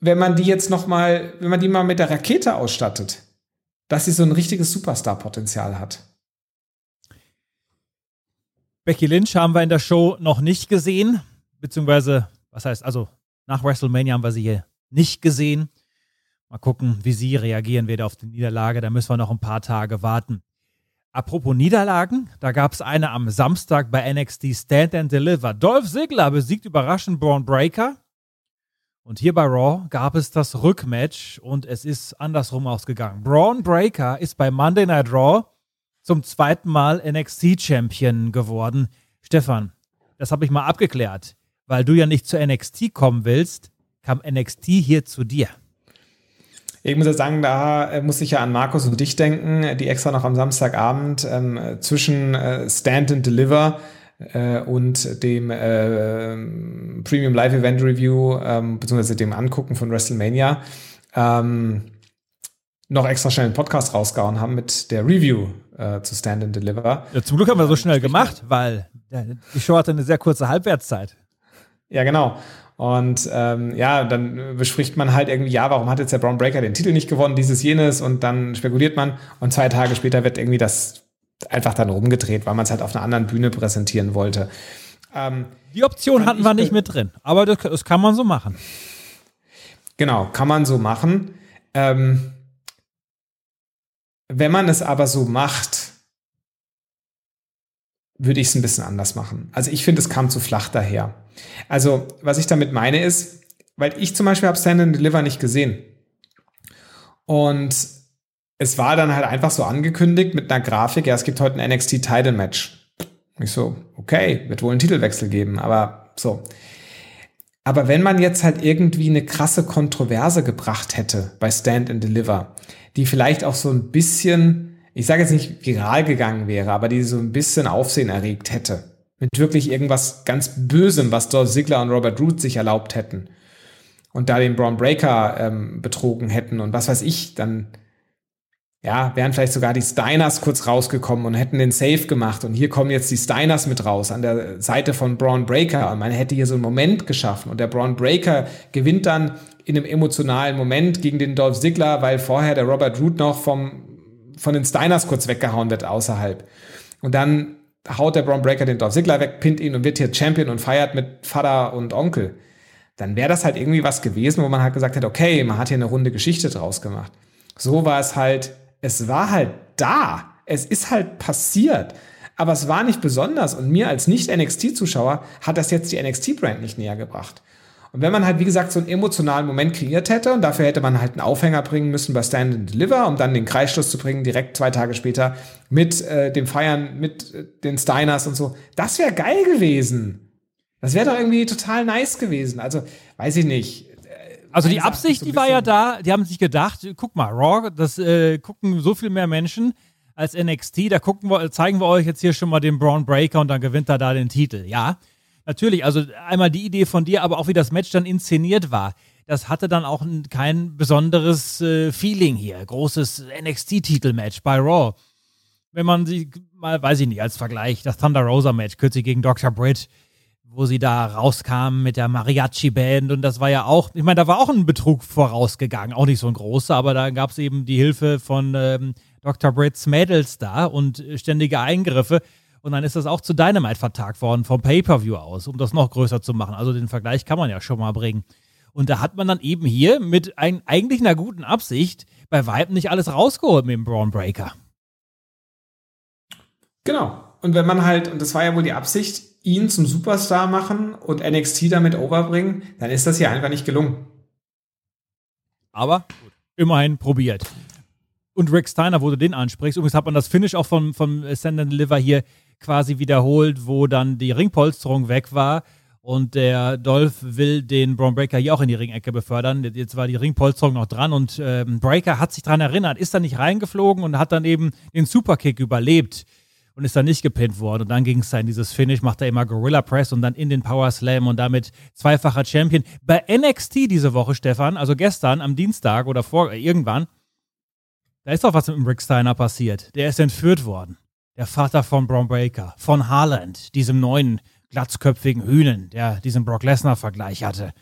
wenn man die jetzt noch mal, wenn man die mal mit der Rakete ausstattet, dass sie so ein richtiges Superstar-Potenzial hat. Becky Lynch haben wir in der Show noch nicht gesehen, beziehungsweise, was heißt, also nach WrestleMania haben wir sie hier nicht gesehen. Mal gucken, wie sie reagieren wird auf die Niederlage. Da müssen wir noch ein paar Tage warten. Apropos Niederlagen, da gab es eine am Samstag bei NXT Stand and Deliver. Dolph Ziggler besiegt überraschend Braun Breaker. Und hier bei Raw gab es das Rückmatch und es ist andersrum ausgegangen. Braun Breaker ist bei Monday Night Raw zum zweiten Mal NXT Champion geworden. Stefan, das habe ich mal abgeklärt weil du ja nicht zu NXT kommen willst, kam NXT hier zu dir. Ich muss ja sagen, da äh, muss ich ja an Markus und dich denken, die extra noch am Samstagabend ähm, zwischen äh, Stand and Deliver äh, und dem äh, Premium Live Event Review, ähm, beziehungsweise dem Angucken von WrestleMania, ähm, noch extra schnell einen Podcast rausgehauen haben mit der Review äh, zu Stand and Deliver. Ja, zum Glück haben wir so schnell gemacht, weil die Show hatte eine sehr kurze Halbwertszeit. Ja, genau. Und ähm, ja, dann bespricht man halt irgendwie, ja, warum hat jetzt der Brown Breaker den Titel nicht gewonnen, dieses, jenes, und dann spekuliert man und zwei Tage später wird irgendwie das einfach dann rumgedreht, weil man es halt auf einer anderen Bühne präsentieren wollte. Ähm, Die Option hatten wir nicht mit drin, aber das, das, kann man so machen. Genau, kann man so machen. Ähm, wenn man es aber so macht, würde ich es ein bisschen anders machen. Also ich finde, es kam zu flach daher. Also, was ich damit meine ist, weil ich zum Beispiel habe Stand and Deliver nicht gesehen. Und es war dann halt einfach so angekündigt mit einer Grafik, ja, es gibt heute ein NXT Title Match. Ich so, okay, wird wohl einen Titelwechsel geben, aber so. Aber wenn man jetzt halt irgendwie eine krasse Kontroverse gebracht hätte bei Stand and Deliver, die vielleicht auch so ein bisschen, ich sage jetzt nicht viral gegangen wäre, aber die so ein bisschen Aufsehen erregt hätte, mit wirklich irgendwas ganz Bösem, was Dolph Ziggler und Robert Root sich erlaubt hätten und da den Braun Breaker ähm, betrogen hätten und was weiß ich, dann ja, wären vielleicht sogar die Steiners kurz rausgekommen und hätten den Safe gemacht und hier kommen jetzt die Steiners mit raus an der Seite von Braun Breaker und man hätte hier so einen Moment geschaffen und der Braun Breaker gewinnt dann in einem emotionalen Moment gegen den Dolph Ziggler, weil vorher der Robert Root noch vom, von den Steiners kurz weggehauen wird außerhalb. Und dann haut der Braun Breaker den Dolph Ziggler weg, pinnt ihn und wird hier Champion und feiert mit Vater und Onkel. Dann wäre das halt irgendwie was gewesen, wo man halt gesagt hätte, okay, man hat hier eine runde Geschichte draus gemacht. So war es halt, es war halt da. Es ist halt passiert. Aber es war nicht besonders und mir als Nicht-NXT-Zuschauer hat das jetzt die NXT-Brand nicht näher gebracht. Und wenn man halt, wie gesagt, so einen emotionalen Moment kreiert hätte und dafür hätte man halt einen Aufhänger bringen müssen bei Stand and Deliver, um dann den Kreisschluss zu bringen, direkt zwei Tage später mit äh, dem Feiern, mit äh, den Steiners und so, das wäre geil gewesen. Das wäre doch irgendwie total nice gewesen. Also, weiß ich nicht. Also die Absicht, die war ja da, die haben sich gedacht, guck mal, Raw, das äh, gucken so viel mehr Menschen als NXT, da gucken wir, zeigen wir euch jetzt hier schon mal den Braun Breaker und dann gewinnt er da den Titel. Ja, natürlich, also einmal die Idee von dir, aber auch wie das Match dann inszeniert war. Das hatte dann auch kein besonderes äh, Feeling hier. Großes NXT-Titelmatch bei Raw. Wenn man sie mal, weiß ich nicht, als Vergleich, das Thunder Rosa Match kürzlich gegen Dr. Britt, wo sie da rauskamen mit der Mariachi-Band und das war ja auch, ich meine, da war auch ein Betrug vorausgegangen, auch nicht so ein großer, aber da gab es eben die Hilfe von ähm, Dr. Britts Mädels da und ständige Eingriffe. Und dann ist das auch zu Dynamite vertagt worden vom Pay-Per-View aus, um das noch größer zu machen. Also den Vergleich kann man ja schon mal bringen. Und da hat man dann eben hier mit ein, eigentlich einer guten Absicht bei Weitem nicht alles rausgeholt mit dem Braun Breaker. Genau. Und wenn man halt, und das war ja wohl die Absicht, ihn zum Superstar machen und NXT damit overbringen, dann ist das hier einfach nicht gelungen. Aber gut, immerhin probiert. Und Rick Steiner, wo du den ansprichst, übrigens hat man das Finish auch von, von Send and Deliver hier quasi wiederholt, wo dann die Ringpolsterung weg war und der Dolph will den Braun Breaker hier auch in die Ringecke befördern. Jetzt war die Ringpolsterung noch dran und ähm, Breaker hat sich daran erinnert, ist dann nicht reingeflogen und hat dann eben den Superkick überlebt und ist dann nicht gepinnt worden. Und dann ging es dann dieses Finish, macht er immer Gorilla Press und dann in den Power Slam und damit zweifacher Champion. Bei NXT diese Woche, Stefan, also gestern am Dienstag oder vor äh, irgendwann, da ist doch was mit dem Rick Steiner passiert. Der ist entführt worden. Der Vater von Braun Breaker, von Harland, diesem neuen glatzköpfigen Hühnen, der diesen Brock Lesnar-Vergleich hatte.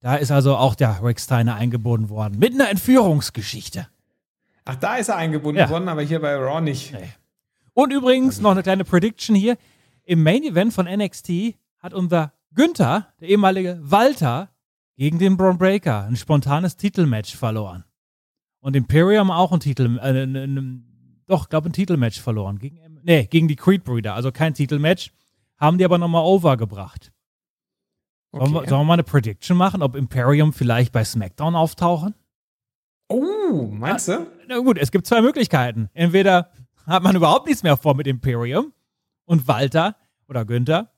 Da ist also auch der Rick Steiner eingebunden worden. Mit einer Entführungsgeschichte. Ach, da ist er eingebunden ja. worden, aber hier bei Raw nicht. Nee. Und übrigens noch eine kleine Prediction hier. Im Main Event von NXT hat unser Günther, der ehemalige Walter, gegen den Braun Breaker ein spontanes Titelmatch verloren. Und Imperium auch ein Titel, äh, ein, ein, doch, glaube ein Titelmatch verloren. Gegen, nee, gegen die Creed Brüder, also kein Titelmatch. Haben die aber nochmal overgebracht. Okay. Sollen, wir, sollen wir mal eine Prediction machen, ob Imperium vielleicht bei SmackDown auftauchen? Oh, meinst du? Na gut, es gibt zwei Möglichkeiten. Entweder hat man überhaupt nichts mehr vor mit Imperium und Walter oder Günther.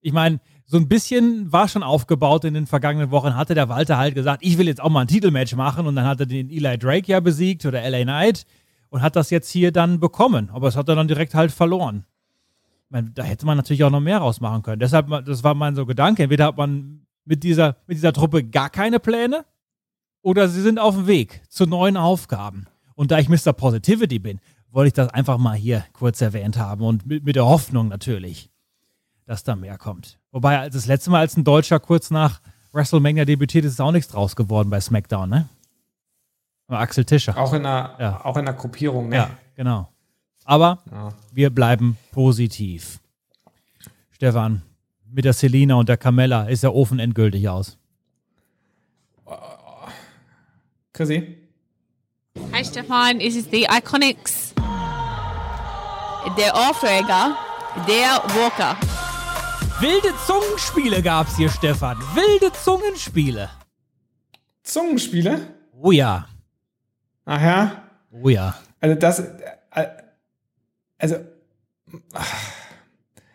Ich meine, so ein bisschen war schon aufgebaut in den vergangenen Wochen, hatte der Walter halt gesagt, ich will jetzt auch mal ein Titelmatch machen und dann hat er den Eli Drake ja besiegt oder LA Knight und hat das jetzt hier dann bekommen, aber es hat er dann direkt halt verloren. Meine, da hätte man natürlich auch noch mehr rausmachen können. Deshalb, das war mein so Gedanke. Entweder hat man mit dieser, mit dieser Truppe gar keine Pläne oder sie sind auf dem Weg zu neuen Aufgaben. Und da ich Mr. Positivity bin, wollte ich das einfach mal hier kurz erwähnt haben und mit, mit der Hoffnung natürlich, dass da mehr kommt. Wobei, als das letzte Mal, als ein Deutscher kurz nach WrestleMania debütiert, ist auch nichts draus geworden bei SmackDown, ne? Axel Tischer. Auch in der, ja. auch in der Gruppierung, ne? Ja, genau. Aber ja. wir bleiben positiv. Stefan, mit der Selina und der Camella ist der Ofen endgültig aus. Chrissy? Hi Stefan, es ist the Iconics. Der Aufreger, der Walker. Wilde Zungenspiele gab's hier, Stefan. Wilde Zungenspiele. Zungenspiele? Oh ja. Ach ja? Oh ja. Also das, äh, also,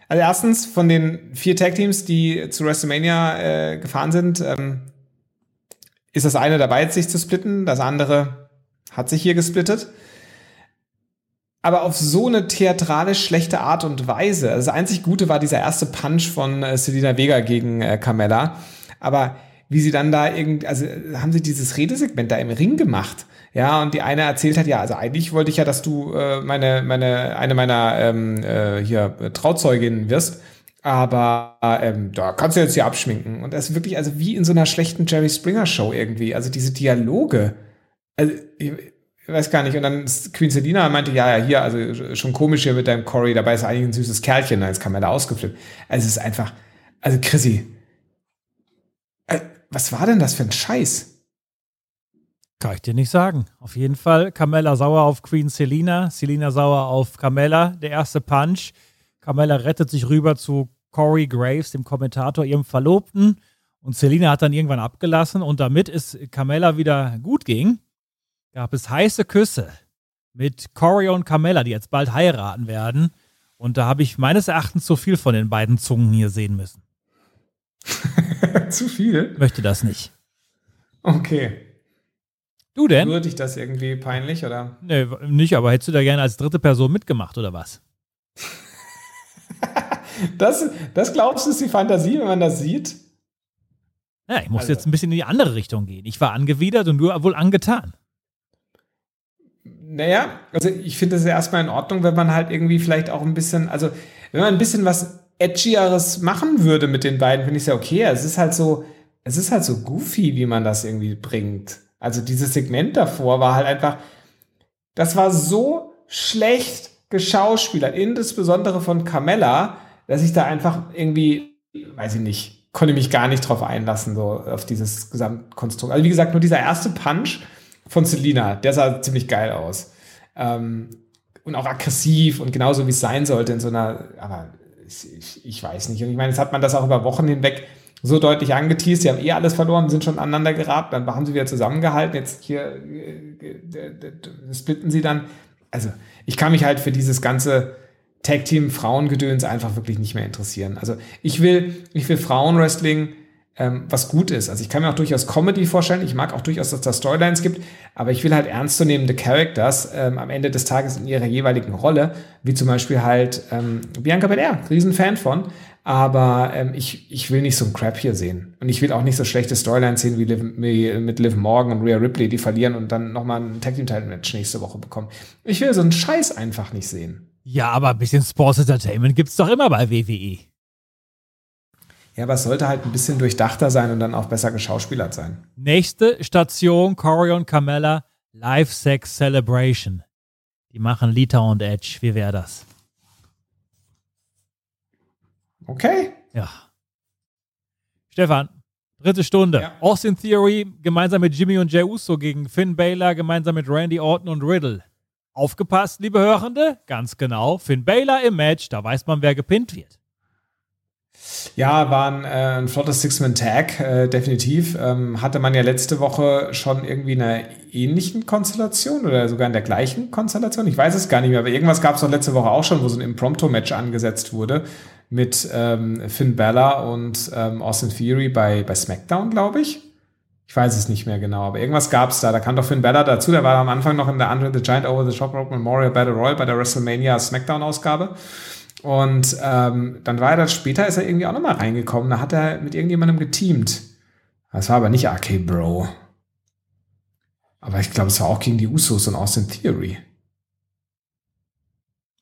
also erstens von den vier Tag-Teams, die zu WrestleMania äh, gefahren sind, ähm, ist das eine dabei, sich zu splitten, das andere hat sich hier gesplittet. Aber auf so eine theatralisch schlechte Art und Weise. Also das einzig Gute war dieser erste Punch von äh, Selina Vega gegen äh, Carmella. Aber wie sie dann da irgendwie, also haben sie dieses Redesegment da im Ring gemacht. Ja, und die eine erzählt hat, ja, also eigentlich wollte ich ja, dass du äh, meine, meine, eine meiner ähm, äh, hier Trauzeuginnen wirst. Aber ähm, da kannst du jetzt hier abschminken. Und das ist wirklich, also wie in so einer schlechten Jerry Springer Show irgendwie. Also diese Dialoge. Also, ich, weiß gar nicht. Und dann Queen Selina meinte, ja, ja, hier, also schon komisch hier mit deinem Cory, dabei ist eigentlich ein süßes Kerlchen, jetzt kam er da ausgeflippt. Also es ist einfach, also Chrissy, äh, was war denn das für ein Scheiß? Kann ich dir nicht sagen. Auf jeden Fall Carmella sauer auf Queen Selina, Selina sauer auf Carmella, der erste Punch. Carmella rettet sich rüber zu Corey Graves, dem Kommentator, ihrem Verlobten. Und Selina hat dann irgendwann abgelassen und damit es Carmella wieder gut ging, gab es heiße Küsse mit Corey und Carmella, die jetzt bald heiraten werden. Und da habe ich meines Erachtens zu viel von den beiden Zungen hier sehen müssen. zu viel? Möchte das nicht. Okay. Du denn? Würde dich das irgendwie peinlich, oder? Nee, nicht, aber hättest du da gerne als dritte Person mitgemacht, oder was? Das, das glaubst du, ist die Fantasie, wenn man das sieht? Ja, ich muss also. jetzt ein bisschen in die andere Richtung gehen. Ich war angewidert und du wohl angetan. Naja, also ich finde es ja erstmal in Ordnung, wenn man halt irgendwie vielleicht auch ein bisschen, also wenn man ein bisschen was edgieres machen würde mit den beiden, finde ich es ja okay. Es ist halt so, es ist halt so goofy, wie man das irgendwie bringt. Also dieses Segment davor war halt einfach, das war so schlecht geschauspielert, insbesondere von Carmella, dass ich da einfach irgendwie, weiß ich nicht, konnte mich gar nicht drauf einlassen, so auf dieses Gesamtkonstrukt. Also wie gesagt, nur dieser erste Punch von Selina, der sah ziemlich geil aus. Ähm, und auch aggressiv und genauso wie es sein sollte in so einer, aber ich, ich weiß nicht. Und ich meine, jetzt hat man das auch über Wochen hinweg so deutlich angeteased, sie haben eh alles verloren, sind schon aneinander geraten, dann haben sie wieder zusammengehalten, jetzt hier äh, splitten sie dann. Also, ich kann mich halt für dieses ganze Tag Team Frauengedöns einfach wirklich nicht mehr interessieren. Also ich will, ich will Frauenwrestling, ähm, was gut ist. Also ich kann mir auch durchaus Comedy vorstellen. Ich mag auch durchaus, dass da Storylines gibt, aber ich will halt ernstzunehmende Characters ähm, am Ende des Tages in ihrer jeweiligen Rolle, wie zum Beispiel halt ähm, Bianca Belair, Riesenfan von. Aber ähm, ich, ich will nicht so ein Crap hier sehen. Und ich will auch nicht so schlechte Storylines sehen wie, Liv, wie mit Liv Morgan und Rhea Ripley, die verlieren und dann nochmal ein Tag Team Title Match nächste Woche bekommen. Ich will so einen Scheiß einfach nicht sehen. Ja, aber ein bisschen Sports Entertainment gibt es doch immer bei WWE. Ja, aber es sollte halt ein bisschen durchdachter sein und dann auch besser geschauspielert sein. Nächste Station, Corey und Carmella, Live Sex Celebration. Die machen Lita und Edge. Wie wäre das? Okay. Ja. Stefan, dritte Stunde. Ja. Austin Theory gemeinsam mit Jimmy und Jey Uso gegen Finn Baylor, gemeinsam mit Randy Orton und Riddle. Aufgepasst, liebe Hörende, ganz genau. Finn Baylor im Match, da weiß man, wer gepinnt wird. Ja, war ein, äh, ein flottes Six-Man-Tag, äh, definitiv. Ähm, hatte man ja letzte Woche schon irgendwie in einer ähnlichen Konstellation oder sogar in der gleichen Konstellation. Ich weiß es gar nicht mehr, aber irgendwas gab es doch letzte Woche auch schon, wo so ein Impromptu-Match angesetzt wurde mit ähm, Finn Balor und ähm, Austin Theory bei, bei SmackDown, glaube ich. Ich weiß es nicht mehr genau, aber irgendwas gab es da. Da kam doch Finn Balor dazu. Der war am Anfang noch in der Andre the Giant Over the Top Rope Memorial Battle Royal bei der WrestleMania SmackDown-Ausgabe. Und ähm, dann war er dann später, ist er irgendwie auch nochmal reingekommen. Da hat er mit irgendjemandem geteamt. Das war aber nicht AK Bro. Aber ich glaube, es war auch gegen die Usos und Austin Theory.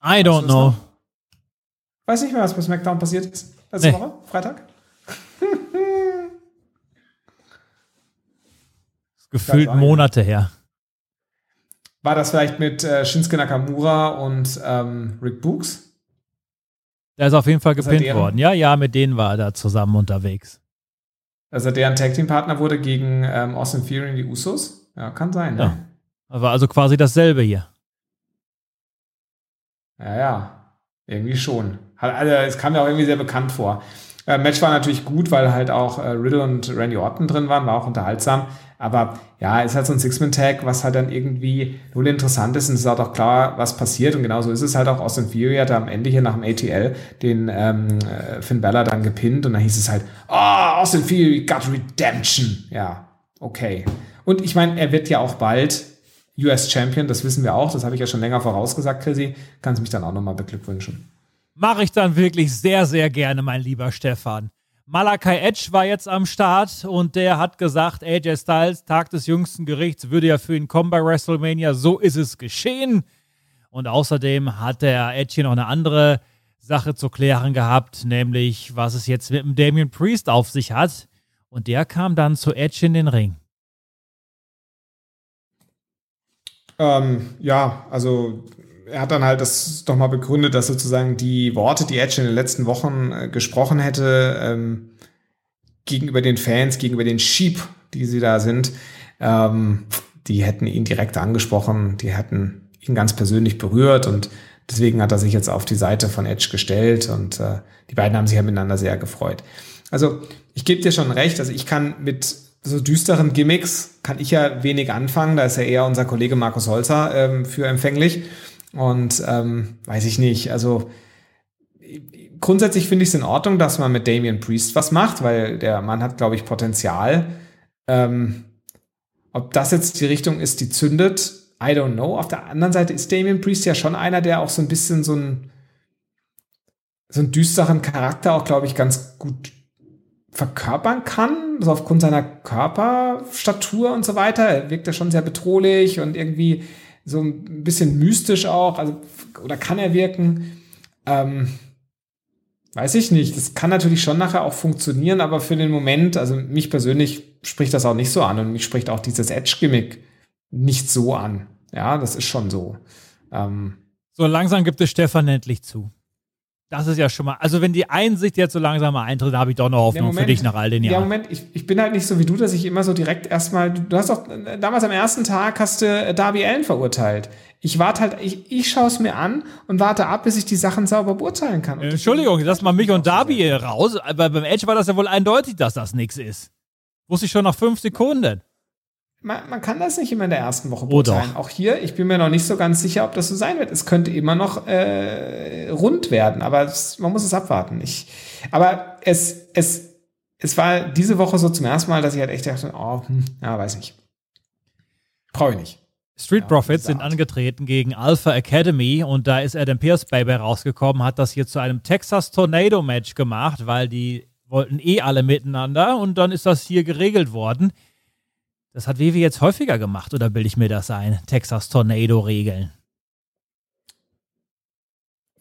I don't know. Weiß nicht mehr, was bei SmackDown passiert ist. Letzte nee. Woche, Freitag. gefühlt Monate her. War das vielleicht mit äh, Shinsuke Nakamura und ähm, Rick Books? Der ist auf jeden Fall gepinnt worden. Ja, ja, mit denen war er da zusammen unterwegs. Also deren Tag Team Partner wurde gegen ähm, Austin Theory und die Usos? Ja, kann sein. Ja. Ne? War also quasi dasselbe hier. Ja, ja. Irgendwie schon. Also, es kam mir auch irgendwie sehr bekannt vor. Äh, Match war natürlich gut, weil halt auch äh, Riddle und Randy Orton drin waren, war auch unterhaltsam. Aber ja, ist halt so ein Six-Man-Tag, was halt dann irgendwie null interessant ist und es ist auch klar, was passiert. Und genauso ist es halt auch. Austin Theory hat am Ende hier nach dem ATL den ähm, äh, Finn Bella dann gepinnt und dann hieß es halt, oh, Austin Theory got Redemption. Ja, okay. Und ich meine, er wird ja auch bald US Champion, das wissen wir auch, das habe ich ja schon länger vorausgesagt, Chrissy. Kannst mich dann auch nochmal beglückwünschen. Mache ich dann wirklich sehr, sehr gerne, mein lieber Stefan. Malakai Edge war jetzt am Start und der hat gesagt, AJ Styles, Tag des jüngsten Gerichts, würde ja für ihn kommen bei WrestleMania. So ist es geschehen. Und außerdem hat der Edge hier noch eine andere Sache zu klären gehabt, nämlich was es jetzt mit dem Damien Priest auf sich hat. Und der kam dann zu Edge in den Ring. Ähm, ja, also er hat dann halt das doch mal begründet, dass sozusagen die Worte, die Edge in den letzten Wochen äh, gesprochen hätte, ähm, gegenüber den Fans, gegenüber den Sheep, die sie da sind, ähm, die hätten ihn direkt angesprochen, die hätten ihn ganz persönlich berührt und deswegen hat er sich jetzt auf die Seite von Edge gestellt und äh, die beiden haben sich ja miteinander sehr gefreut. Also ich gebe dir schon recht, also ich kann mit so düsteren Gimmicks kann ich ja wenig anfangen, da ist ja eher unser Kollege Markus Holzer ähm, für empfänglich. Und ähm, weiß ich nicht, also grundsätzlich finde ich es in Ordnung, dass man mit Damien Priest was macht, weil der Mann hat, glaube ich, Potenzial. Ähm, ob das jetzt die Richtung ist, die zündet, I don't know. Auf der anderen Seite ist Damien Priest ja schon einer, der auch so ein bisschen so ein so einen düsteren Charakter auch, glaube ich, ganz gut verkörpern kann, so aufgrund seiner Körperstatur und so weiter. Er wirkt ja schon sehr bedrohlich und irgendwie so ein bisschen mystisch auch, also oder kann er wirken? Ähm, weiß ich nicht. Das kann natürlich schon nachher auch funktionieren, aber für den Moment, also mich persönlich spricht das auch nicht so an und mich spricht auch dieses Edge-Gimmick nicht so an. Ja, das ist schon so. Ähm, so langsam gibt es Stefan endlich zu. Das ist ja schon mal, also wenn die Einsicht jetzt so langsam mal eintritt, habe ich doch noch Hoffnung Moment, für dich nach all den Jahren. Ja, Moment, ich, ich bin halt nicht so wie du, dass ich immer so direkt erstmal, du hast doch, damals am ersten Tag hast du äh, Darby Allen verurteilt. Ich warte halt, ich, ich schaue es mir an und warte ab, bis ich die Sachen sauber beurteilen kann. Und Entschuldigung, lass mal mich und Darby raus, aber beim Edge war das ja wohl eindeutig, dass das nichts ist. Wusste ich schon nach fünf Sekunden man, man kann das nicht immer in der ersten Woche beurteilen. Oh Auch hier, ich bin mir noch nicht so ganz sicher, ob das so sein wird. Es könnte immer noch äh, rund werden, aber es, man muss es abwarten. Ich, aber es, es, es war diese Woche so zum ersten Mal, dass ich halt echt dachte, oh, hm, ja, weiß nicht. Brauche ich nicht. Street ja, Profits sind angetreten gegen Alpha Academy und da ist Adam Pierce Baby rausgekommen, hat das hier zu einem Texas Tornado Match gemacht, weil die wollten eh alle miteinander und dann ist das hier geregelt worden. Das hat WWE jetzt häufiger gemacht, oder bilde ich mir das ein? Texas Tornado-Regeln.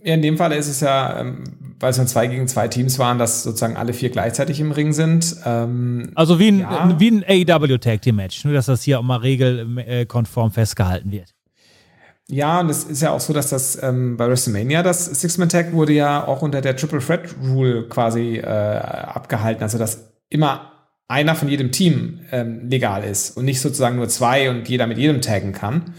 Ja, in dem Fall ist es ja, ähm, weil es ja zwei gegen zwei Teams waren, dass sozusagen alle vier gleichzeitig im Ring sind. Ähm, also wie ein, ja. wie ein AEW Tag Team Match, nur dass das hier auch mal regelkonform festgehalten wird. Ja, und es ist ja auch so, dass das ähm, bei WrestleMania das Six-Man-Tag wurde ja auch unter der Triple Threat Rule quasi äh, abgehalten. Also dass immer einer von jedem Team ähm, legal ist und nicht sozusagen nur zwei und jeder mit jedem taggen kann.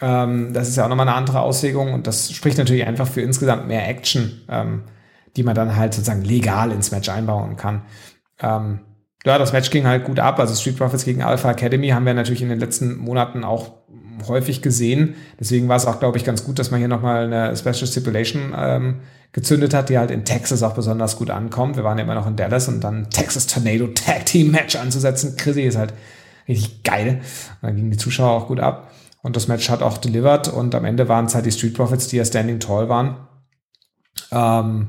Ähm, das ist ja auch nochmal eine andere Auslegung und das spricht natürlich einfach für insgesamt mehr Action, ähm, die man dann halt sozusagen legal ins Match einbauen kann. Ähm, ja, das Match ging halt gut ab. Also Street Profits gegen Alpha Academy haben wir natürlich in den letzten Monaten auch häufig gesehen. Deswegen war es auch, glaube ich, ganz gut, dass man hier nochmal eine Special Stipulation ähm, gezündet hat, die halt in Texas auch besonders gut ankommt. Wir waren ja immer noch in Dallas und dann Texas Tornado Tag Team Match anzusetzen. Chrissy ist halt richtig geil. Und dann gingen die Zuschauer auch gut ab. Und das Match hat auch delivered und am Ende waren es halt die Street Profits, die ja standing tall waren. Ähm,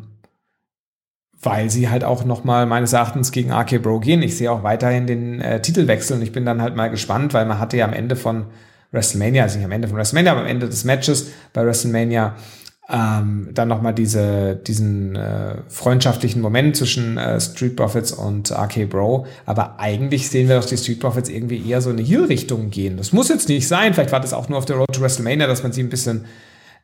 weil sie halt auch nochmal meines Erachtens gegen RK Bro gehen. Ich sehe auch weiterhin den äh, Titelwechsel und ich bin dann halt mal gespannt, weil man hatte ja am Ende von WrestleMania, also nicht am Ende von WrestleMania, aber am Ende des Matches bei WrestleMania ähm, dann nochmal diese, diesen äh, freundschaftlichen Moment zwischen äh, Street Profits und RK Bro. Aber eigentlich sehen wir doch die Street Profits irgendwie eher so in eine Heel-Richtung gehen. Das muss jetzt nicht sein. Vielleicht war das auch nur auf der Road to WrestleMania, dass man sie ein bisschen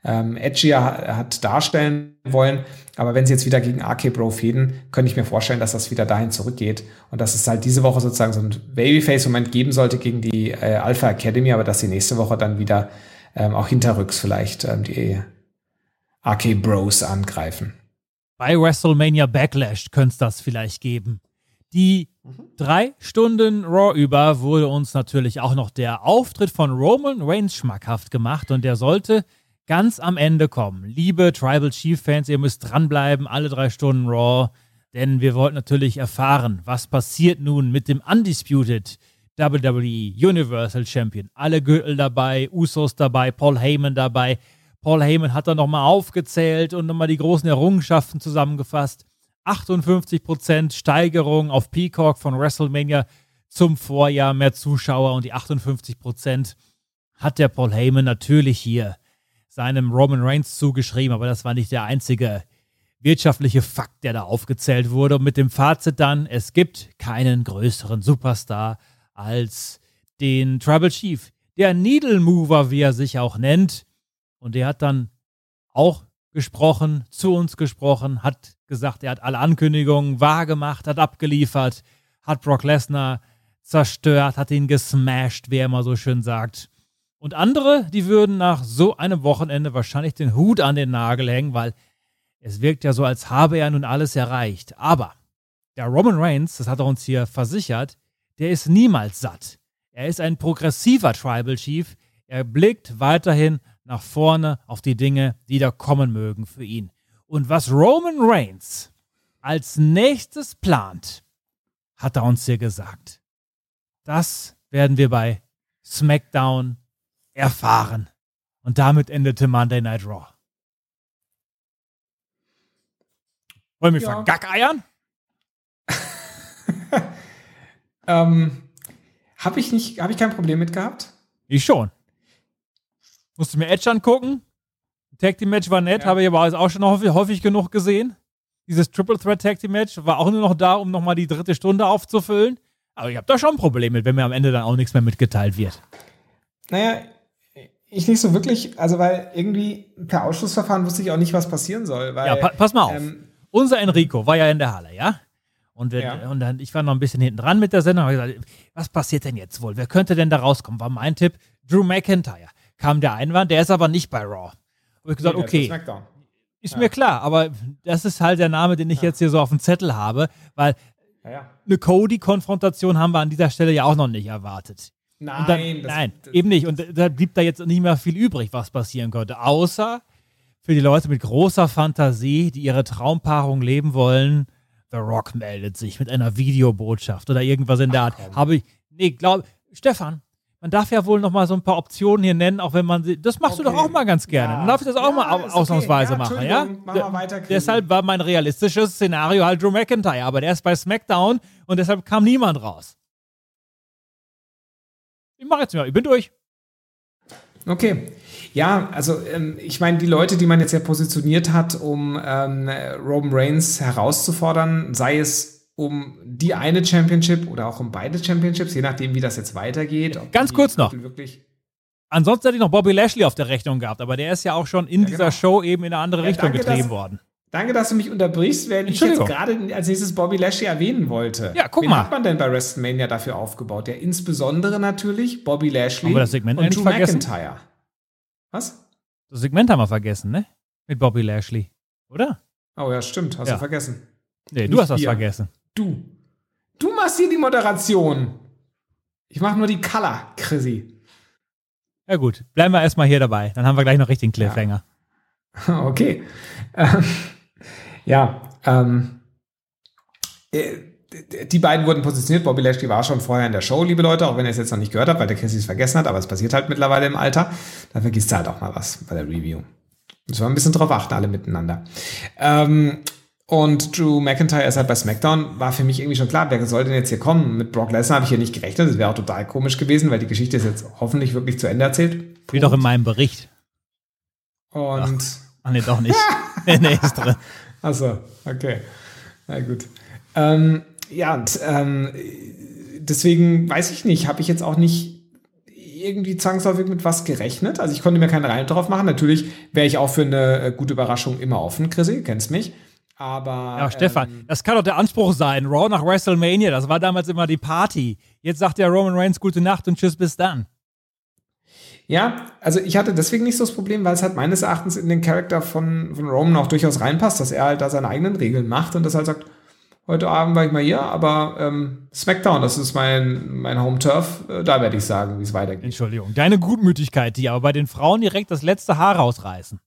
ähm, edgier hat darstellen wollen. Aber wenn sie jetzt wieder gegen RK Bro fäden, könnte ich mir vorstellen, dass das wieder dahin zurückgeht. Und dass es halt diese Woche sozusagen so ein Babyface-Moment geben sollte gegen die äh, Alpha Academy, aber dass sie nächste Woche dann wieder ähm, auch hinterrücks vielleicht ähm, die RK Bros angreifen. Bei WrestleMania Backlash könnte es das vielleicht geben. Die drei Stunden Raw über wurde uns natürlich auch noch der Auftritt von Roman Reigns schmackhaft gemacht und der sollte ganz am Ende kommen. Liebe Tribal Chief Fans, ihr müsst dranbleiben, alle drei Stunden Raw, denn wir wollten natürlich erfahren, was passiert nun mit dem Undisputed WWE Universal Champion. Alle Gürtel dabei, Usos dabei, Paul Heyman dabei. Paul Heyman hat dann nochmal aufgezählt und nochmal die großen Errungenschaften zusammengefasst. 58% Steigerung auf Peacock von WrestleMania zum Vorjahr, mehr Zuschauer und die 58% hat der Paul Heyman natürlich hier seinem Roman Reigns zugeschrieben, aber das war nicht der einzige wirtschaftliche Fakt, der da aufgezählt wurde. Und mit dem Fazit dann, es gibt keinen größeren Superstar als den Tribal Chief. Der Needle Mover, wie er sich auch nennt, und der hat dann auch gesprochen, zu uns gesprochen, hat gesagt, er hat alle Ankündigungen wahrgemacht, hat abgeliefert, hat Brock Lesnar zerstört, hat ihn gesmashed, wie er immer so schön sagt. Und andere, die würden nach so einem Wochenende wahrscheinlich den Hut an den Nagel hängen, weil es wirkt ja so, als habe er nun alles erreicht. Aber der Roman Reigns, das hat er uns hier versichert, der ist niemals satt. Er ist ein progressiver Tribal Chief. Er blickt weiterhin nach vorne auf die Dinge, die da kommen mögen für ihn. Und was Roman Reigns als nächstes plant, hat er uns hier gesagt. Das werden wir bei SmackDown erfahren. Und damit endete Monday Night Raw. Wollen wir mich Ja. vergackeiern? Ähm, habe ich nicht, habe ich kein Problem mit gehabt. Ich schon. Musste mir Edge angucken. Tag Team Match war nett, Ja. habe ich aber auch schon häufig, häufig genug gesehen. Dieses Triple Threat Tag Team Match war auch nur noch da, um nochmal die dritte Stunde aufzufüllen. Aber ich habe da schon ein Problem mit, wenn mir am Ende dann auch nichts mehr mitgeteilt wird. Naja, ich nicht so wirklich, also weil irgendwie per Ausschlussverfahren wusste ich auch nicht, was passieren soll. Weil, Ja, pa pass mal auf. ähm, Unser Enrico war ja in der Halle, ja? Und, wir, Ja. und dann, ich war noch ein bisschen hinten dran mit der Sendung. Hab gesagt, was passiert denn jetzt wohl? Wer könnte denn da rauskommen? War mein Tipp. Drew McIntyre. Kam der Einwand, der ist aber nicht bei Raw. Hab ich gesagt, nee, ist okay, ist mir klar, aber das ist halt der Name, den ich jetzt hier so auf dem Zettel habe, weil Ja, ja. eine Cody-Konfrontation haben wir an dieser Stelle ja auch noch nicht erwartet. Nein, dann, das- nein, das- eben nicht. Und da blieb da jetzt nicht mehr viel übrig, was passieren könnte. Außer für die Leute mit großer Fantasie, die ihre Traumpaarung leben wollen. The Rock meldet sich mit einer Videobotschaft oder irgendwas in der Art. Habe ich. Nee, glaube. Stefan, man darf ja wohl noch mal so ein paar Optionen hier nennen, auch wenn man sie. Das machst du doch Okay. auch mal ganz gerne. Ja. Dann darf ich das auch Ja, mal au- okay. ausnahmsweise Ja, machen, ja? Entschuldigung, mach mal weiter, Chris. deshalb war mein realistisches Szenario halt Drew McIntyre, aber der ist bei SmackDown und deshalb kam niemand raus. Ich mach jetzt mal, ich bin durch. Okay. Ja, also ähm, ich meine, die Leute, die man jetzt ja positioniert hat, um ähm, Roman Reigns herauszufordern, sei es um die eine Championship oder auch um beide Championships, je nachdem, wie das jetzt weitergeht. Ganz kurz noch. Wirklich Ansonsten hätte ich noch Bobby Lashley auf der Rechnung gehabt, aber der ist ja auch schon in Ja, dieser genau. Show eben in eine andere Ja, Richtung danke, getrieben worden. Danke, dass du mich unterbrichst, wenn ich jetzt gerade als nächstes Bobby Lashley erwähnen wollte. Ja, guck Wen mal. hat man denn bei WrestleMania dafür aufgebaut? Ja, insbesondere natürlich Bobby Lashley Haben wir das Segment und Drew vergessen? McIntyre. Was? Das Segment haben wir vergessen, ne? Mit Bobby Lashley. Oder? Oh ja, stimmt, hast Ja. du vergessen. Nee, du Nicht hast das wir. vergessen. Du. Du machst hier die Moderation. Ich mach nur die Color, Chrissy. Ja gut, bleiben wir erstmal hier dabei. Dann haben wir gleich noch richtigen Cliffhanger. Okay. Ja, ähm, äh, die beiden wurden positioniert. Bobby Lashley war schon vorher in der Show, liebe Leute, auch wenn ihr es jetzt noch nicht gehört habt, weil der Chrissy es vergessen hat, aber es passiert halt mittlerweile im Alter. Da vergisst er halt auch mal was bei der Review. Müssen wir ein bisschen drauf achten, alle miteinander. Ähm, und Drew McIntyre ist halt bei SmackDown, war für mich irgendwie schon klar, wer soll denn jetzt hier kommen? Mit Brock Lesnar habe ich hier nicht gerechnet. Das wäre auch total komisch gewesen, weil die Geschichte ist jetzt hoffentlich wirklich zu Ende erzählt. Wie doch in meinem Bericht. Und. Ach nee, doch nicht. nee, nee, ist drin. Achso, okay. Na gut. Ähm, ja, und ähm, deswegen weiß ich nicht, habe ich jetzt auch nicht irgendwie zwangsläufig mit was gerechnet. Also ich konnte mir keinen Reim drauf machen. Natürlich wäre ich auch für eine äh, gute Überraschung immer offen, Chrissy, kennst mich. Aber. Ja, Stefan, ähm, das kann doch der Anspruch sein. Raw nach WrestleMania, das war damals immer die Party. Jetzt sagt der Roman Reigns gute Nacht und tschüss, bis dann. Ja, also ich hatte deswegen nicht so das Problem, weil es halt meines Erachtens in den Charakter von, von Roman auch durchaus reinpasst, dass er halt da seine eigenen Regeln macht und das halt sagt, heute Abend war ich mal hier, aber ähm, SmackDown, das ist mein, mein Home-Turf, äh, da werde ich sagen, wie es weitergeht. Entschuldigung, deine Gutmütigkeit, die aber bei den Frauen direkt das letzte Haar rausreißen.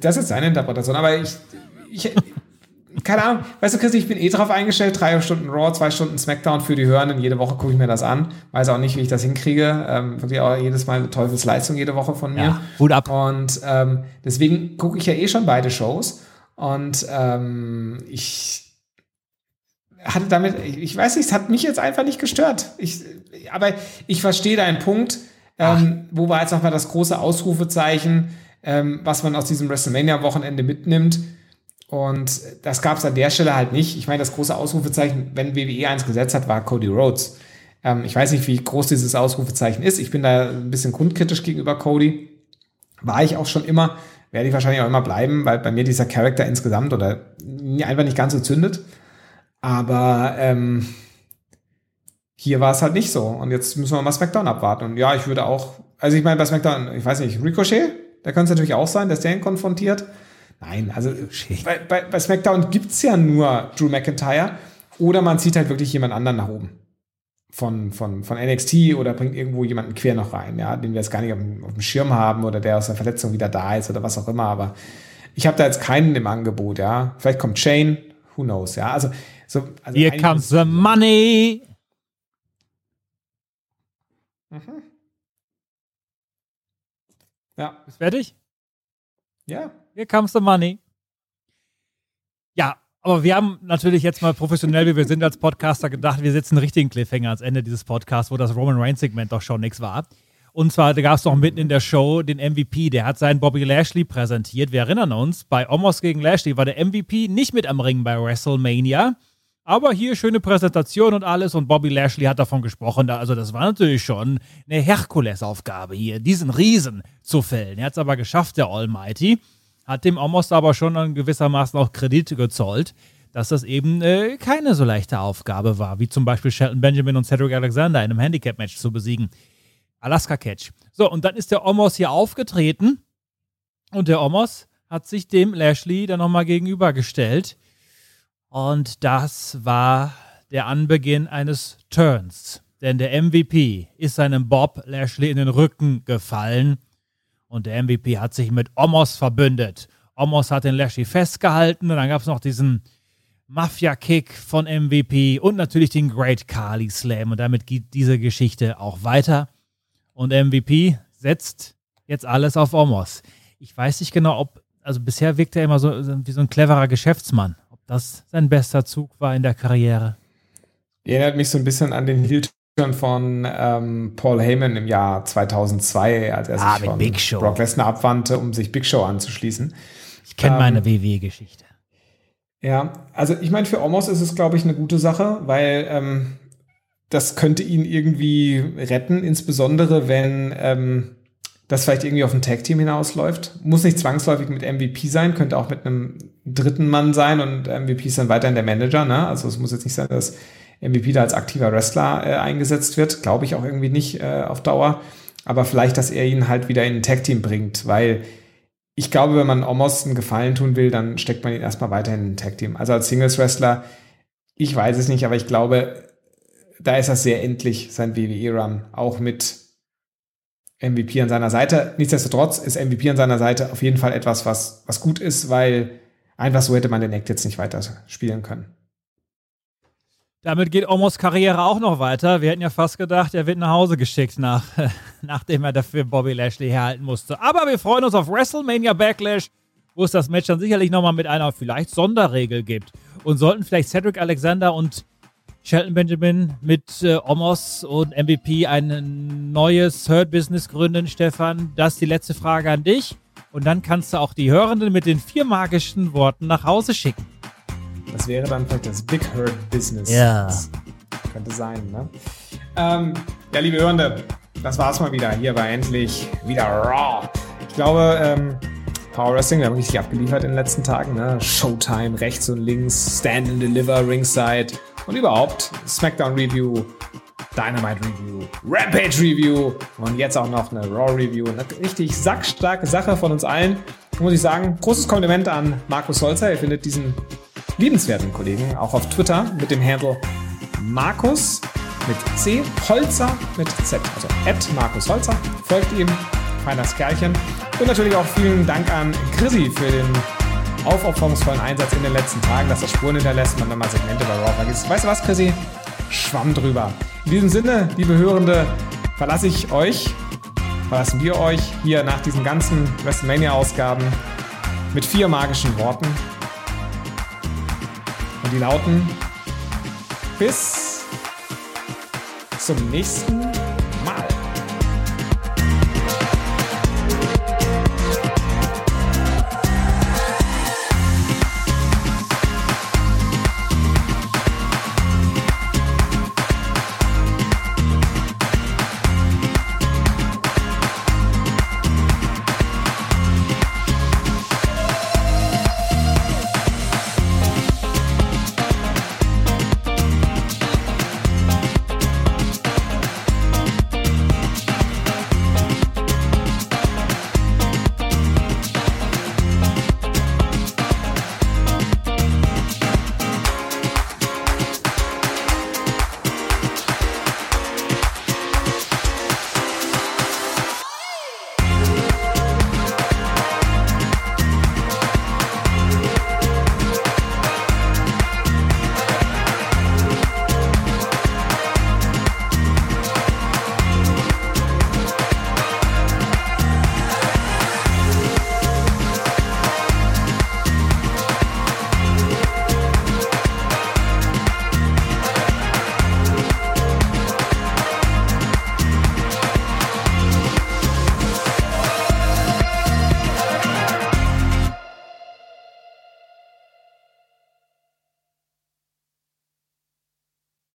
Das ist seine Interpretation, aber ich, ich keine Ahnung, weißt du, Christi, ich bin eh drauf eingestellt, drei Stunden Raw, zwei Stunden Smackdown für die Hörenden, jede Woche gucke ich mir das an, weiß auch nicht, wie ich das hinkriege, ähm, wirklich auch jedes Mal eine Teufelsleistung jede Woche von mir. Ja, Hut ab. Und ähm, deswegen gucke ich ja eh schon beide Shows. Und ähm, ich hatte damit, ich, ich weiß nicht, es hat mich jetzt einfach nicht gestört. Ich, aber ich verstehe deinen Punkt, ähm, wo war jetzt nochmal das große Ausrufezeichen, ähm, was man aus diesem WrestleMania-Wochenende mitnimmt. Und das gab es an der Stelle halt nicht. Ich meine, das große Ausrufezeichen, wenn WWE eins gesetzt hat, war Cody Rhodes. Ähm, ich weiß nicht, wie groß dieses Ausrufezeichen ist. Ich bin da ein bisschen grundkritisch gegenüber Cody. War ich auch schon immer, werde ich wahrscheinlich auch immer bleiben, weil bei mir dieser Charakter insgesamt oder einfach nicht ganz so zündet. Aber ähm, hier war es halt nicht so. Und jetzt müssen wir mal SmackDown abwarten. Und ja, ich würde auch, also ich meine, bei SmackDown, ich weiß nicht, Ricochet, da könnte es natürlich auch sein, dass der ihn konfrontiert. Nein, also bei, bei, bei SmackDown gibt's ja nur Drew McIntyre oder man zieht halt wirklich jemand anderen nach oben. Von, von, von NXT oder bringt irgendwo jemanden quer noch rein, ja, den wir jetzt gar nicht auf dem, auf dem Schirm haben oder der aus der Verletzung wieder da ist oder was auch immer, aber ich habe da jetzt keinen im Angebot, ja. Vielleicht kommt Shane, who knows, ja. Also, so, also Here comes the money. Ja, Bist fertig? ja. Here comes the money. Ja, aber wir haben natürlich jetzt mal professionell, wie wir sind als Podcaster, gedacht, wir setzen einen richtigen Cliffhanger ans Ende dieses Podcasts, wo das Roman Reigns-Segment doch schon nichts war. Und zwar, gab es noch mitten in der Show den MVP, der hat seinen Bobby Lashley präsentiert. Wir erinnern uns, bei Omos gegen Lashley war der MVP nicht mit am Ring bei WrestleMania. Aber hier schöne Präsentation und alles und Bobby Lashley hat davon gesprochen. Also das war natürlich schon eine Herkulesaufgabe hier, diesen Riesen zu fällen. Er hat es aber geschafft, der Almighty. Hat dem Omos aber schon in gewissermaßen auch Kredite gezollt, dass das eben äh, keine so leichte Aufgabe war, wie zum Beispiel Shelton Benjamin und Cedric Alexander in einem Handicap-Match zu besiegen. Alaska Catch. So, und dann ist der Omos hier aufgetreten und der Omos hat sich dem Lashley dann nochmal gegenübergestellt. Und das war der Anbeginn eines Turns. Denn der MVP ist seinem Bob Lashley in den Rücken gefallen. Und der MVP hat sich mit Omos verbündet. Omos hat den Lashley festgehalten und dann gab es noch diesen Mafia-Kick von MVP und natürlich den Great Kali Slam. Und damit geht diese Geschichte auch weiter. Und MVP setzt jetzt alles auf Omos. Ich weiß nicht genau, ob, also bisher wirkt er immer so wie so ein cleverer Geschäftsmann. Ob das sein bester Zug war in der Karriere. Erinnert mich so ein bisschen an den Heel-Turn von ähm, Paul Heyman im Jahr 2002, als er ah, sich von Big Show. Brock Lesnar abwandte, um sich Big Show anzuschließen. Ich kenne ähm, meine WWE-Geschichte. Ja, also ich meine, für Omos ist es, glaube ich, eine gute Sache, weil ähm, das könnte ihn irgendwie retten, insbesondere wenn ähm, das vielleicht irgendwie auf ein Tag-Team hinausläuft. Muss nicht zwangsläufig mit MVP sein, könnte auch mit einem dritten Mann sein und MVP ist dann weiterhin der Manager. Ne? Also es muss jetzt nicht sein, dass MVP da als aktiver Wrestler äh, eingesetzt wird. Glaube ich auch irgendwie nicht äh, auf Dauer. Aber vielleicht, dass er ihn halt wieder in ein Tag-Team bringt, weil ich glaube, wenn man Omos einen Gefallen tun will, dann steckt man ihn erstmal weiterhin in ein Tag-Team. Also als Singles-Wrestler, ich weiß es nicht, aber ich glaube, da ist das sehr endlich, sein WWE-Run, auch mit MVP an seiner Seite. Nichtsdestotrotz ist MVP an seiner Seite auf jeden Fall etwas, was, was gut ist, weil einfach so hätte man den Act jetzt nicht weiter spielen können. Damit geht Omos Karriere auch noch weiter. Wir hätten ja fast gedacht, er wird nach Hause geschickt, nach, nachdem er dafür Bobby Lashley herhalten musste. Aber wir freuen uns auf WrestleMania Backlash, wo es das Match dann sicherlich nochmal mit einer vielleicht Sonderregel gibt. Und sollten vielleicht Cedric Alexander und Shelton Benjamin mit äh, Omos und MVP ein neues Hurt-Business gründen, Stefan. Das ist die letzte Frage an dich. Und dann kannst du auch die Hörenden mit den vier magischen Worten nach Hause schicken. Das wäre dann vielleicht das Big Hurt Business. Ja. könnte sein, ne? Ähm, ja, liebe Hörende, das war's mal wieder. Hier war endlich wieder Raw. Ich glaube, ähm, Power Wrestling, wir haben richtig abgeliefert in den letzten Tagen. Ne? Showtime, rechts und links, Stand and Deliver, Ringside und überhaupt SmackDown Review, Dynamite Review, Rampage Review und jetzt auch noch eine Raw Review. Eine richtig sackstarke Sache von uns allen. Muss ich sagen, großes Kompliment an Markus Holzer. Ihr findet diesen liebenswerten Kollegen auch auf Twitter mit dem Handle Markus mit C, Holzer mit Z. Also at Markus Holzer. Folgt ihm, feines Kerlchen. Und natürlich auch vielen Dank an Chrissy für den aufopferungsvollen Einsatz in den letzten Tagen, dass das Spuren hinterlässt und man dann mal Segmente bei Raw vergisst. Weißt du was, Chrissy? Schwamm drüber. In diesem Sinne, liebe Hörende, verlasse ich euch, verlassen wir euch hier nach diesen ganzen WrestleMania-Ausgaben mit vier magischen Worten. Und die lauten bis zum nächsten